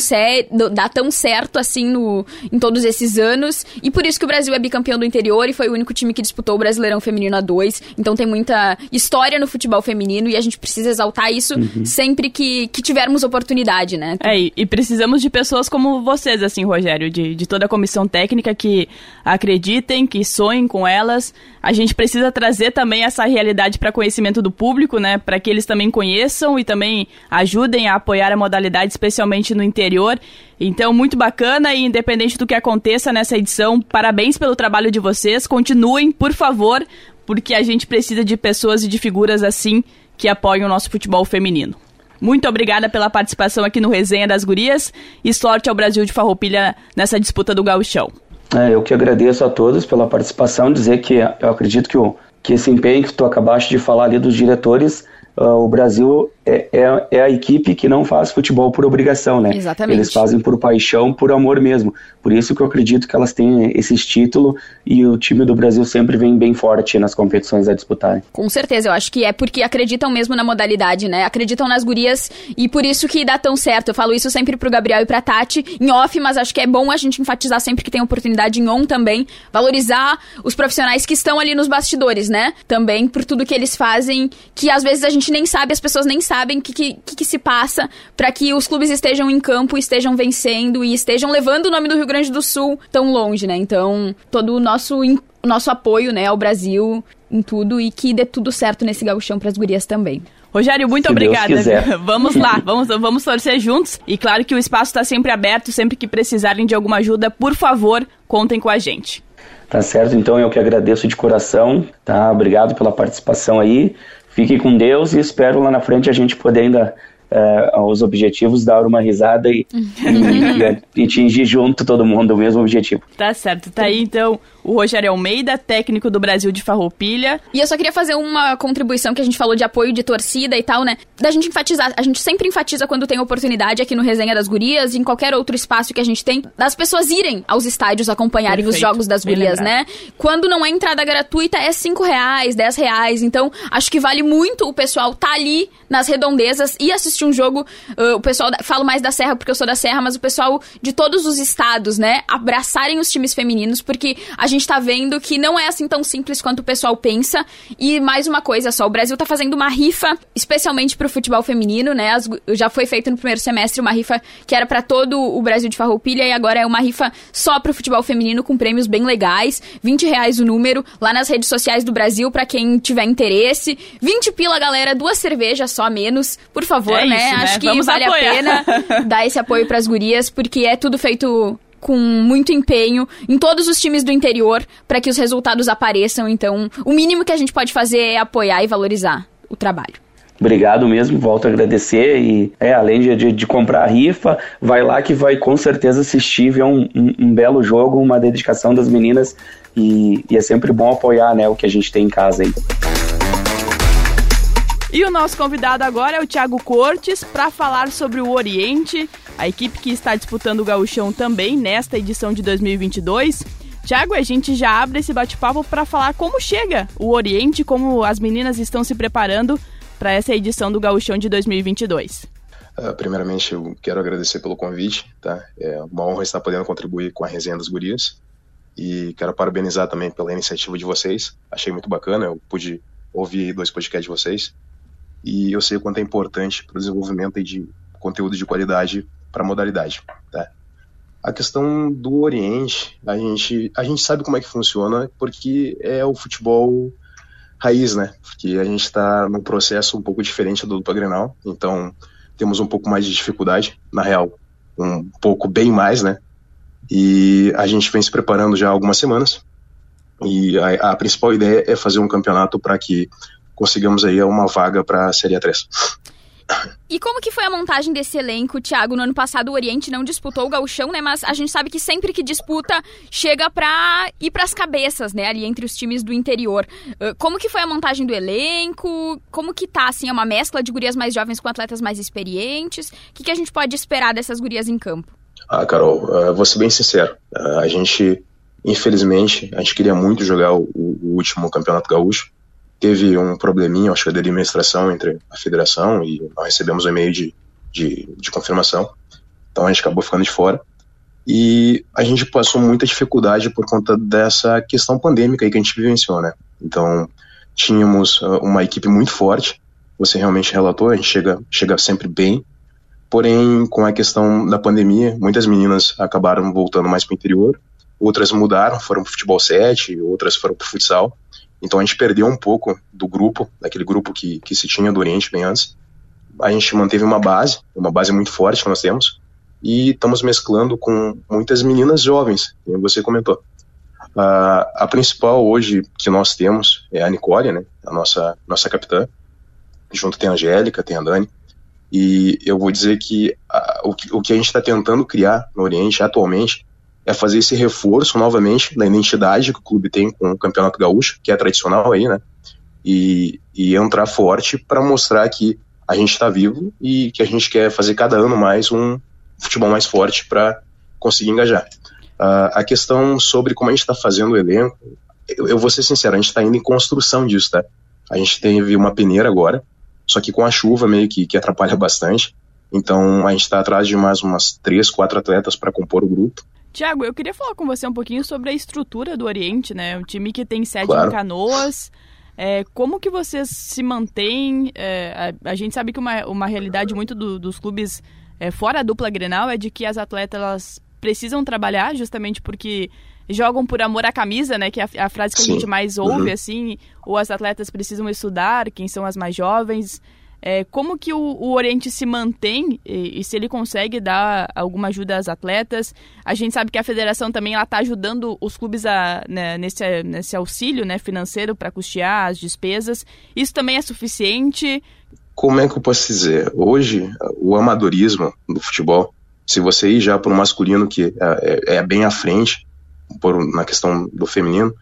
dá tão certo, assim, no, em todos esses anos, e por isso que o Brasil é bicampeão do interior e foi o único time que disputou o Brasileirão Feminino a dois, então tem muita história no futebol feminino e a gente precisa exaltar isso uhum. sempre que, que tivermos oportunidade, né? É, e, e, precisamos de pessoas como vocês, assim, Rogério, de, de toda a comissão técnica que acreditem, que sonhem com elas. A gente precisa trazer também essa realidade para conhecimento do público, né? Para que eles também conheçam e também ajudem a apoiar a modalidade, especialmente no interior. Então, muito bacana e independente do que aconteça nessa edição, parabéns pelo trabalho de vocês. Continuem, por favor, porque a gente precisa de pessoas e de figuras assim que apoiam o nosso futebol feminino. Muito obrigada pela participação aqui no Resenha das Gurias e sorte ao Brasil de Farroupilha nessa disputa do gauchão. É, eu que agradeço a todos pela participação, dizer que eu acredito que, o, que esse empenho que tu acabaste de falar ali dos diretores uh, o Brasil é, é, é, a equipe que não faz futebol por obrigação, né? Exatamente. Eles fazem por paixão, por amor mesmo. Por isso que eu acredito que elas têm esses títulos e o time do Brasil sempre vem bem forte nas competições a disputarem. Com certeza, eu acho que é porque acreditam mesmo na modalidade, né? Acreditam nas gurias e por isso que dá tão certo. Eu falo isso sempre pro Gabriel e pra Tati, em off, mas acho que é bom a gente enfatizar sempre que tem oportunidade em on também, valorizar os profissionais que estão ali nos bastidores, né? Também por tudo que eles fazem, que às vezes a gente nem sabe, as pessoas nem sabem o que, que, que, se passa para que os clubes estejam em campo, estejam vencendo e estejam levando o nome do Rio Grande do Sul tão longe, né? Então, todo o nosso, o nosso apoio, né, ao Brasil em tudo e que dê tudo certo nesse gauchão para as gurias também. Rogério, muito Se obrigada. Vamos lá, vamos, vamos torcer juntos. E claro que o espaço está sempre aberto, sempre que precisarem de alguma ajuda, por favor, contem com a gente. Tá certo, então eu que agradeço de coração, tá? Obrigado pela participação aí. Fique com Deus e espero lá na frente a gente poder ainda uh, aos objetivos, dar uma risada e, e, e, atingir junto todo mundo o mesmo objetivo. Tá certo, tá aí então o Rogério Almeida, técnico do Brasil de Farroupilha. E eu só queria fazer uma contribuição que a gente falou de apoio de torcida e tal, né? Da gente enfatizar, a gente sempre enfatiza quando tem oportunidade aqui no Resenha das Gurias, em qualquer outro espaço que a gente tem, das pessoas irem aos estádios acompanharem Perfeito. os jogos das gurias, né? Quando não é entrada gratuita, é 5 reais, 10 reais. Então, acho que vale muito o pessoal tá ali nas redondezas e assistir um jogo. Uh, o pessoal, falo mais da Serra porque eu sou da Serra, mas o pessoal de todos os estados, né? Abraçarem os times femininos, porque a gente tá vendo que não é assim tão simples quanto o pessoal pensa. E mais uma coisa só, o Brasil tá fazendo uma rifa, especialmente pro futebol feminino, né? As, já foi feito no primeiro semestre uma rifa que era para todo o Brasil de Farroupilha e agora é uma rifa só pro futebol feminino com prêmios bem legais. 20 reais o número, lá nas redes sociais do Brasil, para quem tiver interesse. 20 pila, galera, duas cervejas só menos. Por favor, é né? Isso, Acho né? que Vamos vale apoiar. a pena dar esse apoio pras gurias, porque é tudo feito com muito empenho em todos os times do interior para que os resultados apareçam. Então, o mínimo que a gente pode fazer é apoiar e valorizar o trabalho. Obrigado mesmo, volto a agradecer e é, além de, de, de, comprar a rifa, vai lá que vai com certeza assistir, ver um, um, um belo jogo, uma dedicação das meninas e, e, é sempre bom apoiar né, o que a gente tem em casa aí. E o nosso convidado agora é o Thiago Cortes para falar sobre o Oriente, a equipe que está disputando o gauchão também nesta edição de 2022. Tiago, a gente já abre esse bate-papo para falar como chega o Oriente, como as meninas estão se preparando para essa edição do Gauchão de 2022. Uh, primeiramente, eu quero agradecer pelo convite, tá? É uma honra estar podendo contribuir com a resenha das gurias e quero parabenizar também pela iniciativa de vocês. Achei muito bacana, eu pude ouvir dois podcasts de vocês e eu sei o quanto é importante para o desenvolvimento de conteúdo de qualidade para a modalidade, tá? A questão do Oriente, a gente, a gente sabe como é que funciona porque é o futebol raiz, né? Porque a gente está num processo um pouco diferente do dupla Grenal, então temos um pouco mais de dificuldade, na real, um pouco bem mais, né? E a gente vem se preparando já há algumas semanas. E a, a principal ideia é fazer um campeonato para que consigamos aí uma vaga para a Série A3. E como que foi a montagem desse elenco, Thiago? No ano passado o Oriente não disputou o gauchão, né? Mas a gente sabe que sempre que disputa, chega pra ir pras cabeças, né? Ali entre os times do interior. Como que foi a montagem do elenco? Como que tá, assim, é uma mescla de gurias mais jovens com atletas mais experientes? O que, que a gente pode esperar dessas gurias em campo? Ah, Carol, vou ser bem sincero. A gente, infelizmente, a gente queria muito jogar o último Campeonato Gaúcho teve um probleminha, acho que de administração entre a federação e nós recebemos um e-mail de, de, de, confirmação. Então a gente acabou ficando de fora. E a gente passou muita dificuldade por conta dessa questão pandêmica aí que a gente vivenciou, né? Então tínhamos uh, uma equipe muito forte, você realmente relatou, a gente chega, chega sempre bem, porém com a questão da pandemia, muitas meninas acabaram voltando mais para o interior, outras mudaram, foram para o futebol 7, outras foram para o futsal, então a gente perdeu um pouco do grupo, daquele grupo que, que se tinha do Oriente bem antes. A gente manteve uma base, uma base muito forte que nós temos, e estamos mesclando com muitas meninas jovens, como você comentou. A principal hoje que nós temos é a Nicole, né, a nossa, nossa capitã. Junto tem a Angélica, tem a Dani. E eu vou dizer que uh, o, que, o que a gente está tentando criar no Oriente atualmente é fazer esse reforço novamente da identidade que o clube tem com o Campeonato Gaúcho, que é tradicional aí, né? E, e entrar forte para mostrar que a gente está vivo e que a gente quer fazer cada ano mais um futebol mais forte para conseguir engajar. Uh, a questão sobre como a gente está fazendo o elenco, eu, eu, vou ser sincero, a gente está indo em construção disso, tá? A gente teve uma peneira agora, só que com a chuva meio que, que atrapalha bastante. Então a gente está atrás de mais umas três, quatro atletas para compor o grupo. Tiago, eu queria falar com você um pouquinho sobre a estrutura do Oriente, né? Um time que tem sede claro. em Canoas. É, como que vocês se mantêm? É, a, a, gente sabe que uma, uma realidade muito do, dos clubes é, fora a dupla Grenal é de que as atletas elas precisam trabalhar justamente porque jogam por amor à camisa, né? Que é a, a frase que Sim. a gente mais ouve, Uhum. assim. Ou as atletas precisam estudar, quem são as mais jovens. É, como que o, o, Oriente se mantém e, e, se ele consegue dar alguma ajuda às atletas? A gente sabe que a federação também está ajudando os clubes a, né, nesse, nesse auxílio né, financeiro para custear as despesas. Isso também é suficiente? como é que eu posso dizer? Hoje, o amadorismo do futebol, se você ir já para o masculino, que é, é, é, bem à frente, por, na questão do feminino,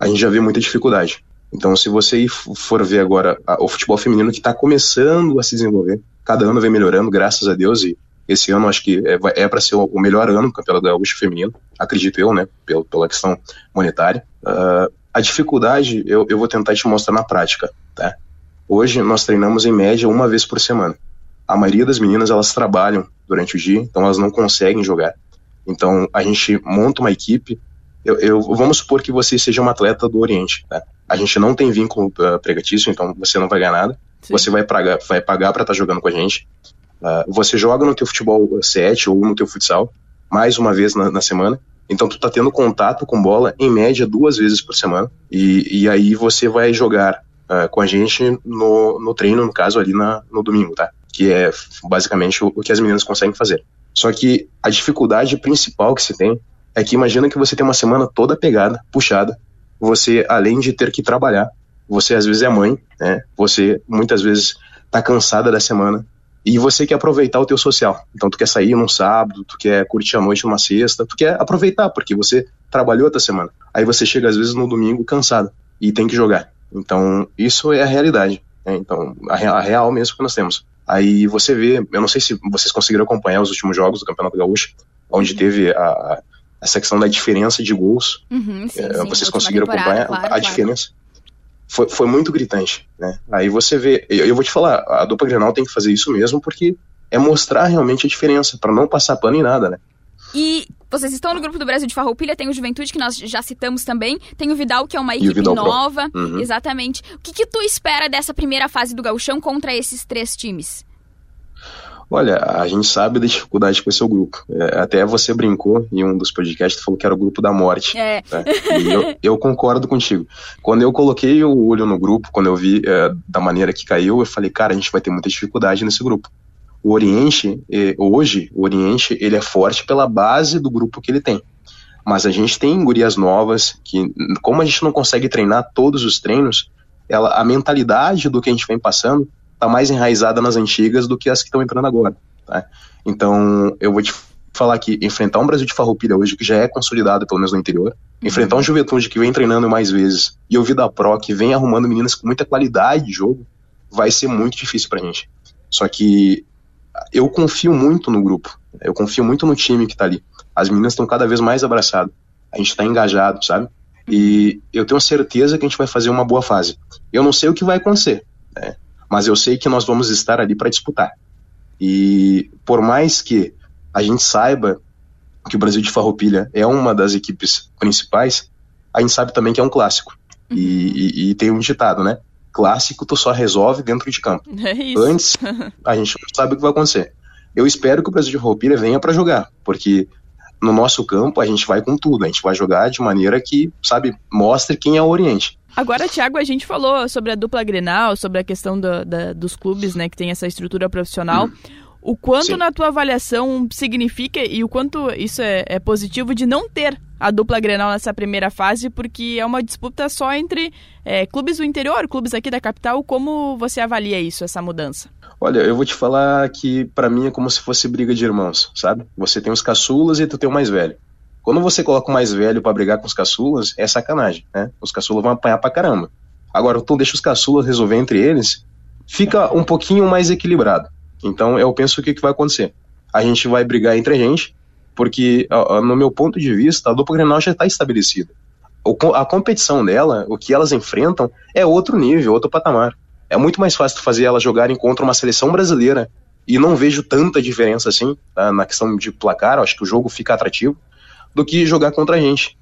a gente já vê muita dificuldade. Então, se você for ver agora o futebol feminino que está começando a se desenvolver, cada ano vem melhorando, graças a Deus, e esse ano acho que é, é para ser o melhor ano do Campeonato Gaúcho Feminino, acredito eu, né, pela, pela questão monetária. Uh, a dificuldade eu, eu vou tentar te mostrar na prática, tá? Hoje nós treinamos em média uma vez por semana. A maioria das meninas elas trabalham durante o dia, então elas não conseguem jogar. Então a gente monta uma equipe. Eu, eu vamos supor que você seja uma atleta do Oriente. Tá? A gente não tem vínculo uh, pregatício, então você não vai ganhar nada. Sim. Você vai pagar, vai pagar para estar tá jogando com a gente. Uh, você joga no teu futebol 7 ou no teu futsal mais uma vez na, na semana. Então tu tá tendo contato com bola em média duas vezes por semana. E, e aí você vai jogar uh, com a gente no, no treino, no caso ali na, no domingo, tá? Que é basicamente o, o que as meninas conseguem fazer. Só que a dificuldade principal que se tem é que imagina que você tem uma semana toda pegada, puxada. Você, além de ter que trabalhar, você às vezes é mãe, né? Você muitas vezes tá cansada da semana e você quer aproveitar o teu social. Então tu quer sair num sábado, tu quer curtir a noite numa sexta, tu quer aproveitar porque você trabalhou outra semana. Aí você chega às vezes no domingo cansado e tem que jogar. Então, isso é a realidade. Né? Então, a, real mesmo que nós temos. Aí você vê, eu não sei se vocês conseguiram acompanhar os últimos jogos do Campeonato Gaúcho, onde teve a, essa questão da diferença de gols. Uhum, sim, é, sim, vocês conseguiram acompanhar claro, a claro. diferença? Foi, foi muito gritante, né? Aí você vê, eu, eu vou te falar, a dupla Grenal tem que fazer isso mesmo porque é mostrar realmente a diferença, para não passar pano em nada, né? E vocês estão no grupo do Brasil de Farroupilha, tem o Juventude, que nós já citamos também, tem o Vidal, que é uma equipe nova, uhum. exatamente. O que, que tu espera dessa primeira fase do gauchão contra esses três times? Olha, a gente sabe da dificuldade com esse grupo. É, até você brincou em um dos podcasts, falou que era o grupo da morte. É. Né? Eu, eu, concordo contigo. Quando eu coloquei o olho no grupo, quando eu vi é, da maneira que caiu, eu falei, cara, a gente vai ter muita dificuldade nesse grupo o Oriente, hoje, o Oriente, ele é forte pela base do grupo que ele tem. Mas a gente tem gurias novas que, como a gente não consegue treinar todos os treinos, ela, a mentalidade do que a gente vem passando está mais enraizada nas antigas do que as que estão entrando agora. Tá? Então, eu vou te falar que enfrentar um Brasil de Farroupilha hoje, que já é consolidado, pelo menos no interior, uhum. enfrentar um Juventude que vem treinando mais vezes e ouvir da Pro, que vem arrumando meninas com muita qualidade de jogo, vai ser muito difícil pra gente. Só que eu confio muito no grupo. Eu confio muito no time que tá ali. As meninas estão cada vez mais abraçadas. A gente tá engajado, sabe? E eu tenho certeza que a gente vai fazer uma boa fase. Eu não sei o que vai acontecer, né? Mas eu sei que nós vamos estar ali para disputar. E por mais que a gente saiba que o Brasil de Farroupilha é uma das equipes principais, a gente sabe também que é um clássico. Uhum. E, e, e, tem um ditado, né? clássico tu só resolve dentro de campo. É Antes, a gente não sabe o que vai acontecer. Eu espero que o Brasil de Roupilha venha para jogar, porque no nosso campo a gente vai com tudo, a gente vai jogar de maneira que, sabe, mostre quem é o Oriente. Agora, Thiago, a gente falou sobre a dupla Grenal, sobre a questão do, da, dos clubes, né, que tem essa estrutura profissional. Hum. O quanto, Sim. na tua avaliação, significa e o quanto isso é, é, positivo de não ter a dupla Grenal nessa primeira fase, porque é uma disputa só entre é, clubes do interior, clubes aqui da capital. Como você avalia isso, essa mudança? Olha, eu vou te falar que para mim é como se fosse briga de irmãos, sabe? Você tem os caçulas e tu tem o mais velho. Quando você coloca o mais velho para brigar com os caçulas, é sacanagem, né? Os caçulas vão apanhar pra caramba. Agora, tu deixa os caçulas resolver entre eles, fica um pouquinho mais equilibrado. Então eu penso o que, que vai acontecer. A gente vai brigar entre a gente, porque no meu ponto de vista, a dupla Grenal já está estabelecida. A competição dela, o que elas enfrentam, é outro nível, outro patamar. É muito mais fácil fazer elas jogarem contra uma seleção brasileira e não vejo tanta diferença assim tá, na questão de placar, acho que o jogo fica atrativo, do que jogar contra a gente.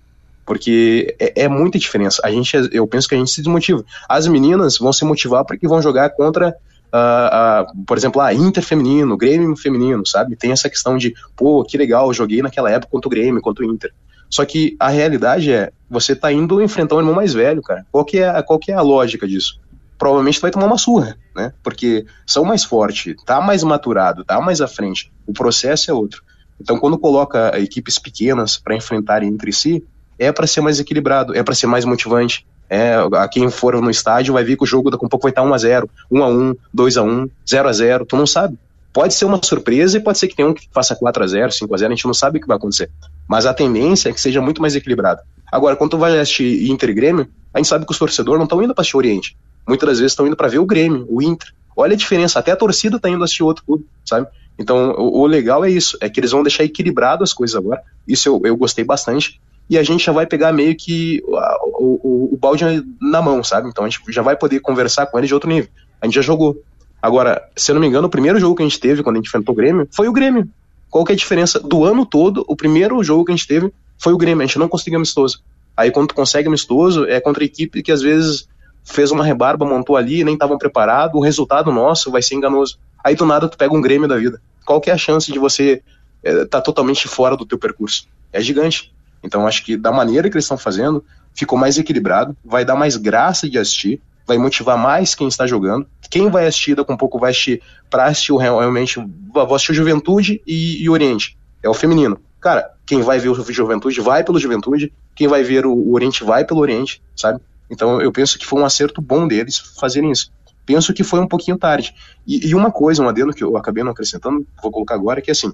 Porque é, é muita diferença. A gente, eu penso que a gente se desmotiva. As meninas vão se motivar porque vão jogar contra Uh, uh, por exemplo, ah, Inter feminino, Grêmio feminino, sabe? Tem essa questão de, pô, que legal, joguei naquela época contra o Grêmio, contra o Inter. Só que a realidade é, você tá indo enfrentar um irmão mais velho, cara. Qual que é, qual que é a lógica disso? Provavelmente vai tomar uma surra, né? Porque são mais fortes, tá mais maturado, tá mais à frente. O processo é outro. Então, quando coloca equipes pequenas para enfrentarem entre si, é para ser mais equilibrado, é para ser mais motivante, É, a quem for no estádio vai ver que o jogo daqui a pouco vai estar 1x0, 1x1, 2x1, 0x0, tu não sabe. Pode ser uma surpresa e pode ser que tenha um que faça 4x0, 5x0, a gente não sabe o que vai acontecer. Mas a tendência é que seja muito mais equilibrado. Agora, quando tu vai assistir Inter e Grêmio, a gente sabe que os torcedores não estão indo para assistir o Oriente. Muitas das vezes estão indo para ver o Grêmio, o Inter. Olha a diferença, até a torcida está indo assistir outro clube, sabe? Então, o, o, legal é isso, é que eles vão deixar equilibrado as coisas agora. Isso eu, eu gostei bastante. E a gente já vai pegar meio que o, o, o balde na mão, sabe? Então a gente já vai poder conversar com eles de outro nível. A gente já jogou. Agora, se eu não me engano, o primeiro jogo que a gente teve quando a gente enfrentou o Grêmio foi o Grêmio. Qual que é a diferença? Do ano todo, o primeiro jogo que a gente teve foi o Grêmio. A gente não conseguiu amistoso. Aí quando tu consegue amistoso, é contra a equipe que às vezes fez uma rebarba, montou ali, nem estavam preparados, o resultado nosso vai ser enganoso. Aí do nada tu pega um Grêmio da vida. Qual que é a chance de você estar é, tá totalmente fora do teu percurso? É gigante. Então acho que da maneira que eles estão fazendo, ficou mais equilibrado, vai dar mais graça de assistir, vai motivar mais quem está jogando. Quem vai assistir, daqui um pouco vai assistir para assistir realmente, vou assistir o Juventude e, e Oriente. É o feminino. Cara, quem vai ver o Juventude vai pelo Juventude, quem vai ver o Oriente vai pelo Oriente, sabe? Então eu penso que foi um acerto bom deles fazerem isso. Penso que foi um pouquinho tarde. E, e uma coisa, um adendo que eu acabei não acrescentando, vou colocar agora, que é assim,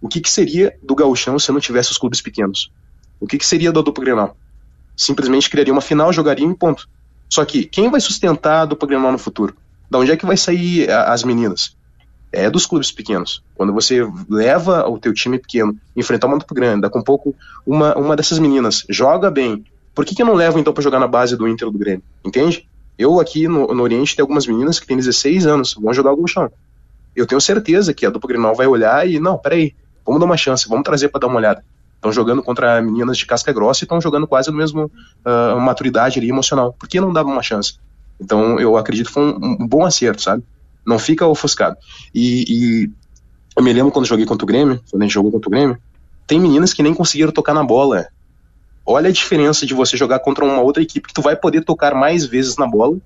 o que, que seria do gauchão se não tivesse os clubes pequenos? O que, que seria do dupla Grenal? Simplesmente criaria uma final, jogaria em ponto. Só que quem vai sustentar a dupla Grenal no futuro? Da onde é que vai sair as meninas? é dos clubes pequenos. Quando você leva o teu time pequeno enfrentar uma dupla grande, dá com um pouco uma, uma dessas meninas joga bem, por que, que eu não levo então para jogar na base do Inter do Grêmio? Entende? Eu aqui no, no Oriente tenho algumas meninas que têm 16 anos, vão jogar algum chão. Eu tenho certeza que a dupla Grenal vai olhar e, não, peraí, vamos dar uma chance, vamos trazer para dar uma olhada. Estão jogando contra meninas de casca grossa e estão jogando quase no mesmo uh, maturidade ali emocional. Por que não dava uma chance? Então eu acredito que foi um, um bom acerto, sabe? Não fica ofuscado. E, e, eu me lembro quando joguei contra o Grêmio, quando a gente jogou contra o Grêmio, tem meninas que nem conseguiram tocar na bola. Olha a diferença de você jogar contra uma outra equipe que tu vai poder tocar mais vezes na bola,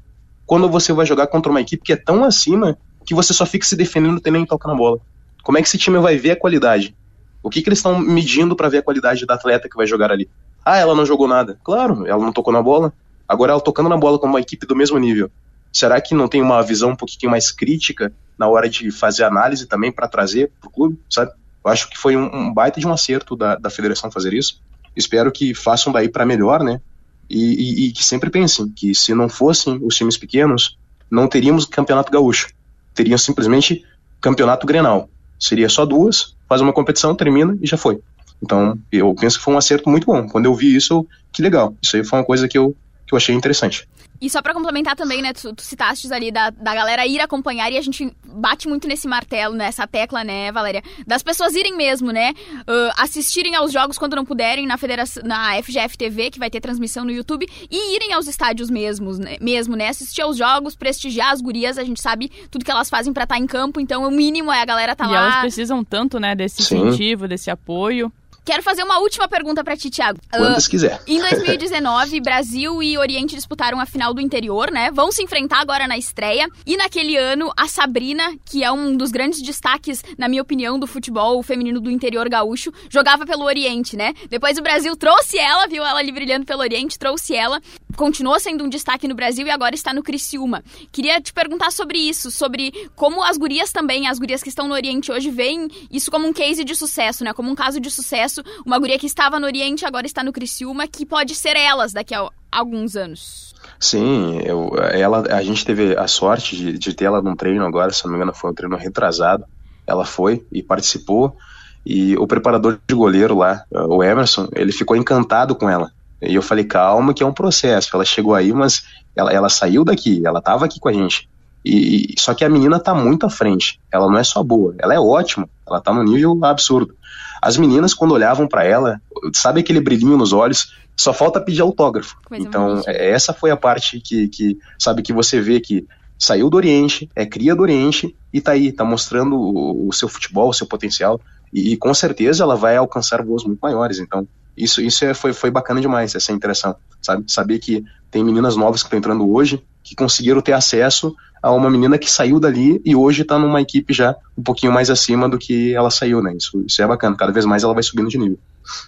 quando você vai jogar contra uma equipe que é tão acima que você só fica se defendendo e nem toca na bola. Como é que esse time vai ver a qualidade? O que, que eles estão medindo para ver a qualidade da atleta que vai jogar ali? Ah, ela não jogou nada. Claro, ela não tocou na bola. Agora ela tocando na bola com uma equipe do mesmo nível. Será que não tem uma visão um pouquinho mais crítica na hora de fazer análise também para trazer para o clube, sabe? Eu acho que foi um, um, baita de um acerto da, da federação fazer isso. Espero que façam daí para melhor, né? E, e, e, que sempre pensem que se não fossem os times pequenos, não teríamos campeonato gaúcho. Teríamos simplesmente campeonato grenal. Seria só duas, faz uma competição, termina e já foi. Então, eu penso que foi um acerto muito bom. Quando eu vi isso, que legal. Isso aí foi uma coisa que eu, que eu achei interessante. E só para complementar também, né, tu, tu citaste ali da, da galera ir acompanhar e a gente bate muito nesse martelo, nessa tecla, né, Valéria? Das pessoas irem mesmo, né? Uh, assistirem aos jogos quando não puderem na federação, na FGF TV, que vai ter transmissão no YouTube, e irem aos estádios mesmos, né, mesmo, né? Assistir aos jogos, prestigiar as gurias, a gente sabe tudo que elas fazem para estar tá em campo, então o mínimo é a galera tá e lá. E elas precisam tanto, né, desse incentivo, desse apoio. Quero fazer uma última pergunta para ti, Thiago. Quantas uh, quiser. Em 2019, Brasil e Oriente disputaram a final do interior, né? Vão se enfrentar agora na estreia. E naquele ano, a Sabrina, que é um dos grandes destaques, na minha opinião, do futebol feminino do interior gaúcho, jogava pelo Oriente, né? Depois o Brasil trouxe ela, viu ela ali brilhando pelo Oriente, trouxe ela continuou sendo um destaque no Brasil e agora está no Criciúma. Queria te perguntar sobre isso, sobre como as gurias também, as gurias que estão no Oriente hoje, veem isso como um case de sucesso, né? Como um caso de sucesso. Uma guria que estava no Oriente agora está no Criciúma, que pode ser elas daqui a alguns anos. Sim, eu, ela, a gente teve a sorte de, de ter ela num treino agora, se não me engano foi um treino retrasado. Ela foi e participou. E o preparador de goleiro lá, o Emerson, ele ficou encantado com ela e eu falei, calma, que é um processo. Ela chegou aí, mas ela, ela saiu daqui, ela estava aqui com a gente. E, só que a menina está muito à frente. Ela não é só boa, ela é ótima. Ela está no nível absurdo. As meninas, quando olhavam para ela, sabe aquele brilhinho nos olhos? Só falta pedir autógrafo. Coisa então, é, essa foi a parte que, que, sabe, que você vê que saiu do Oriente, é cria do Oriente e tá aí, tá mostrando o, o seu futebol, o seu potencial. E, e, com certeza ela vai alcançar voos muito maiores. Então, isso, isso é, foi, foi bacana demais, essa interação, sabe? Saber que tem meninas novas que estão entrando hoje, que conseguiram ter acesso a uma menina que saiu dali e hoje está numa equipe já um pouquinho mais acima do que ela saiu, né? Isso, isso é bacana, cada vez mais ela vai subindo de nível.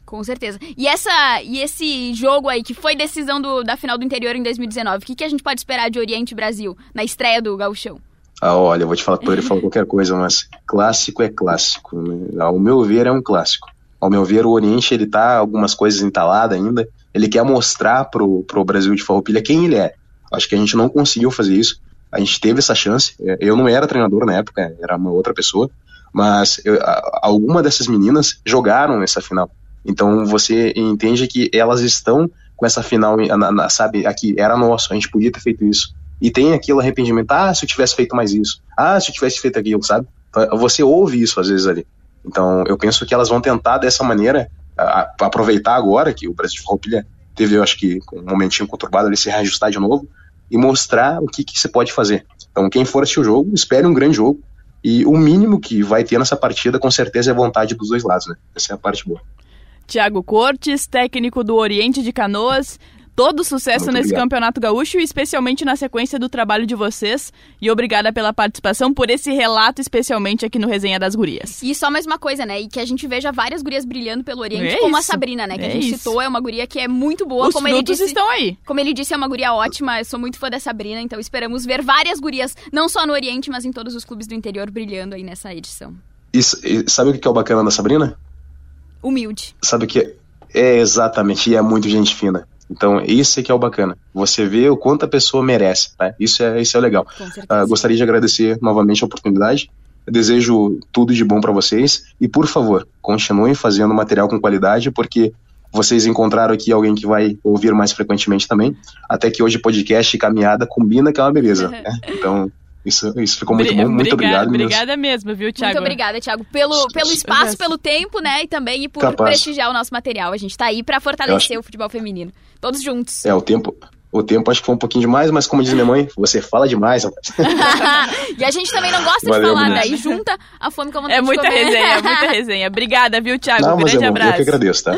Com certeza. E, essa, e esse jogo aí, que foi decisão do, da final do interior em 2019, o que, que a gente pode esperar de Oriente Brasil na estreia do Gauchão? Ah, olha, eu vou te falar, poderia falar qualquer coisa, mas clássico é clássico. Né? Ao meu ver, é um clássico. Ao meu ver, o Oriente, ele tá algumas coisas entaladas ainda. Ele quer mostrar pro, pro Brasil de Farroupilha quem ele é. Acho que a gente não conseguiu fazer isso. A gente teve essa chance. Eu não era treinador na época, era uma outra pessoa. Mas eu, alguma dessas meninas jogaram essa final. Então você entende que elas estão com essa final, na, na, sabe, aqui, era nosso, a gente podia ter feito isso. E tem aquilo arrependimento, ah, se eu tivesse feito mais isso, ah, se eu tivesse feito aquilo, sabe? Você ouve isso às vezes ali. Então eu penso que elas vão tentar dessa maneira a, a aproveitar agora que o Brasil de Roupilha teve, eu acho que, um momentinho conturbado ali, se reajustar de novo e mostrar o que, que você pode fazer. Então quem for assistir o jogo, espere um grande jogo. E o mínimo que vai ter nessa partida, com certeza, é vontade dos dois lados, né? Essa é a parte boa. Tiago Cortes, técnico do Oriente de Canoas. Todo sucesso Muito nesse obrigado. Campeonato Gaúcho, especialmente na sequência do trabalho de vocês. E obrigada pela participação, por esse relato, especialmente aqui no Resenha das Gurias. E só mais uma coisa, né? E que a gente veja várias gurias brilhando pelo Oriente, é como isso. a Sabrina, né? Que é a gente isso. citou, é uma guria que é muito boa. Os como frutos ele disse, estão aí. Como ele disse, é uma guria ótima. Eu sou muito fã da Sabrina, então esperamos ver várias gurias, não só no Oriente, mas em todos os clubes do interior, brilhando aí nessa edição. E, e sabe o que é o bacana da Sabrina? Humilde. Sabe o que é exatamente, e é muito gente fina. Então, é que é o bacana. Você vê o quanto a pessoa merece, né? Isso é, isso é legal. Uh, gostaria de agradecer novamente a oportunidade. Eu desejo tudo de bom para vocês e, por favor, continuem fazendo material com qualidade, porque vocês encontraram aqui alguém que vai ouvir mais frequentemente também. Até que hoje podcast e caminhada combina que é uma beleza. né? Então, isso, isso ficou muito bom. Muito obrigado. Obrigada mesmo, viu, Thiago? Muito obrigada, Thiago, pelo, pelo espaço, pelo tempo, né? E também por Capaz. prestigiar o nosso material. A gente tá aí para fortalecer acho... o futebol feminino. Todos juntos. É, o tempo. O tempo acho que foi um pouquinho demais, mas como diz minha mãe, você fala demais, rapaz. e a gente também não gosta Valeu, de falar, daí né? junta a fome com a vontade É muita resenha, é muita resenha. Obrigada, viu, Thiago? Não, um grande abraço. Eu que agradeço, tá?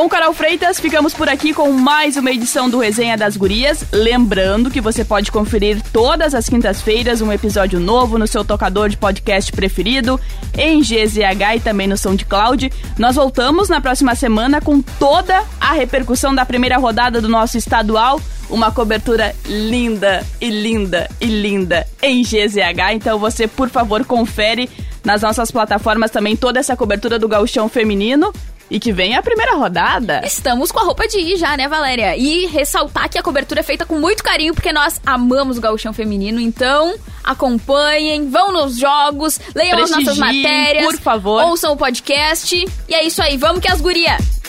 Bom, Carol Freitas, ficamos por aqui com mais uma edição do Resenha das Gurias. Lembrando que você pode conferir todas as quintas-feiras um episódio novo no seu tocador de podcast preferido, em GZH e também no SoundCloud. Nós voltamos na próxima semana com toda a repercussão da primeira rodada do nosso estadual. Uma cobertura linda e linda e linda em GZH. Então você, por favor, confere nas nossas plataformas também toda essa cobertura do gauchão feminino. E que vem a primeira rodada. Estamos com a roupa de ir já, né, Valéria? E ressaltar que a cobertura é feita com muito carinho, porque nós amamos o gauchão feminino. Então, acompanhem, vão nos jogos, leiam as nossas matérias. por favor. Ouçam o podcast. E é isso aí, vamos que as gurias!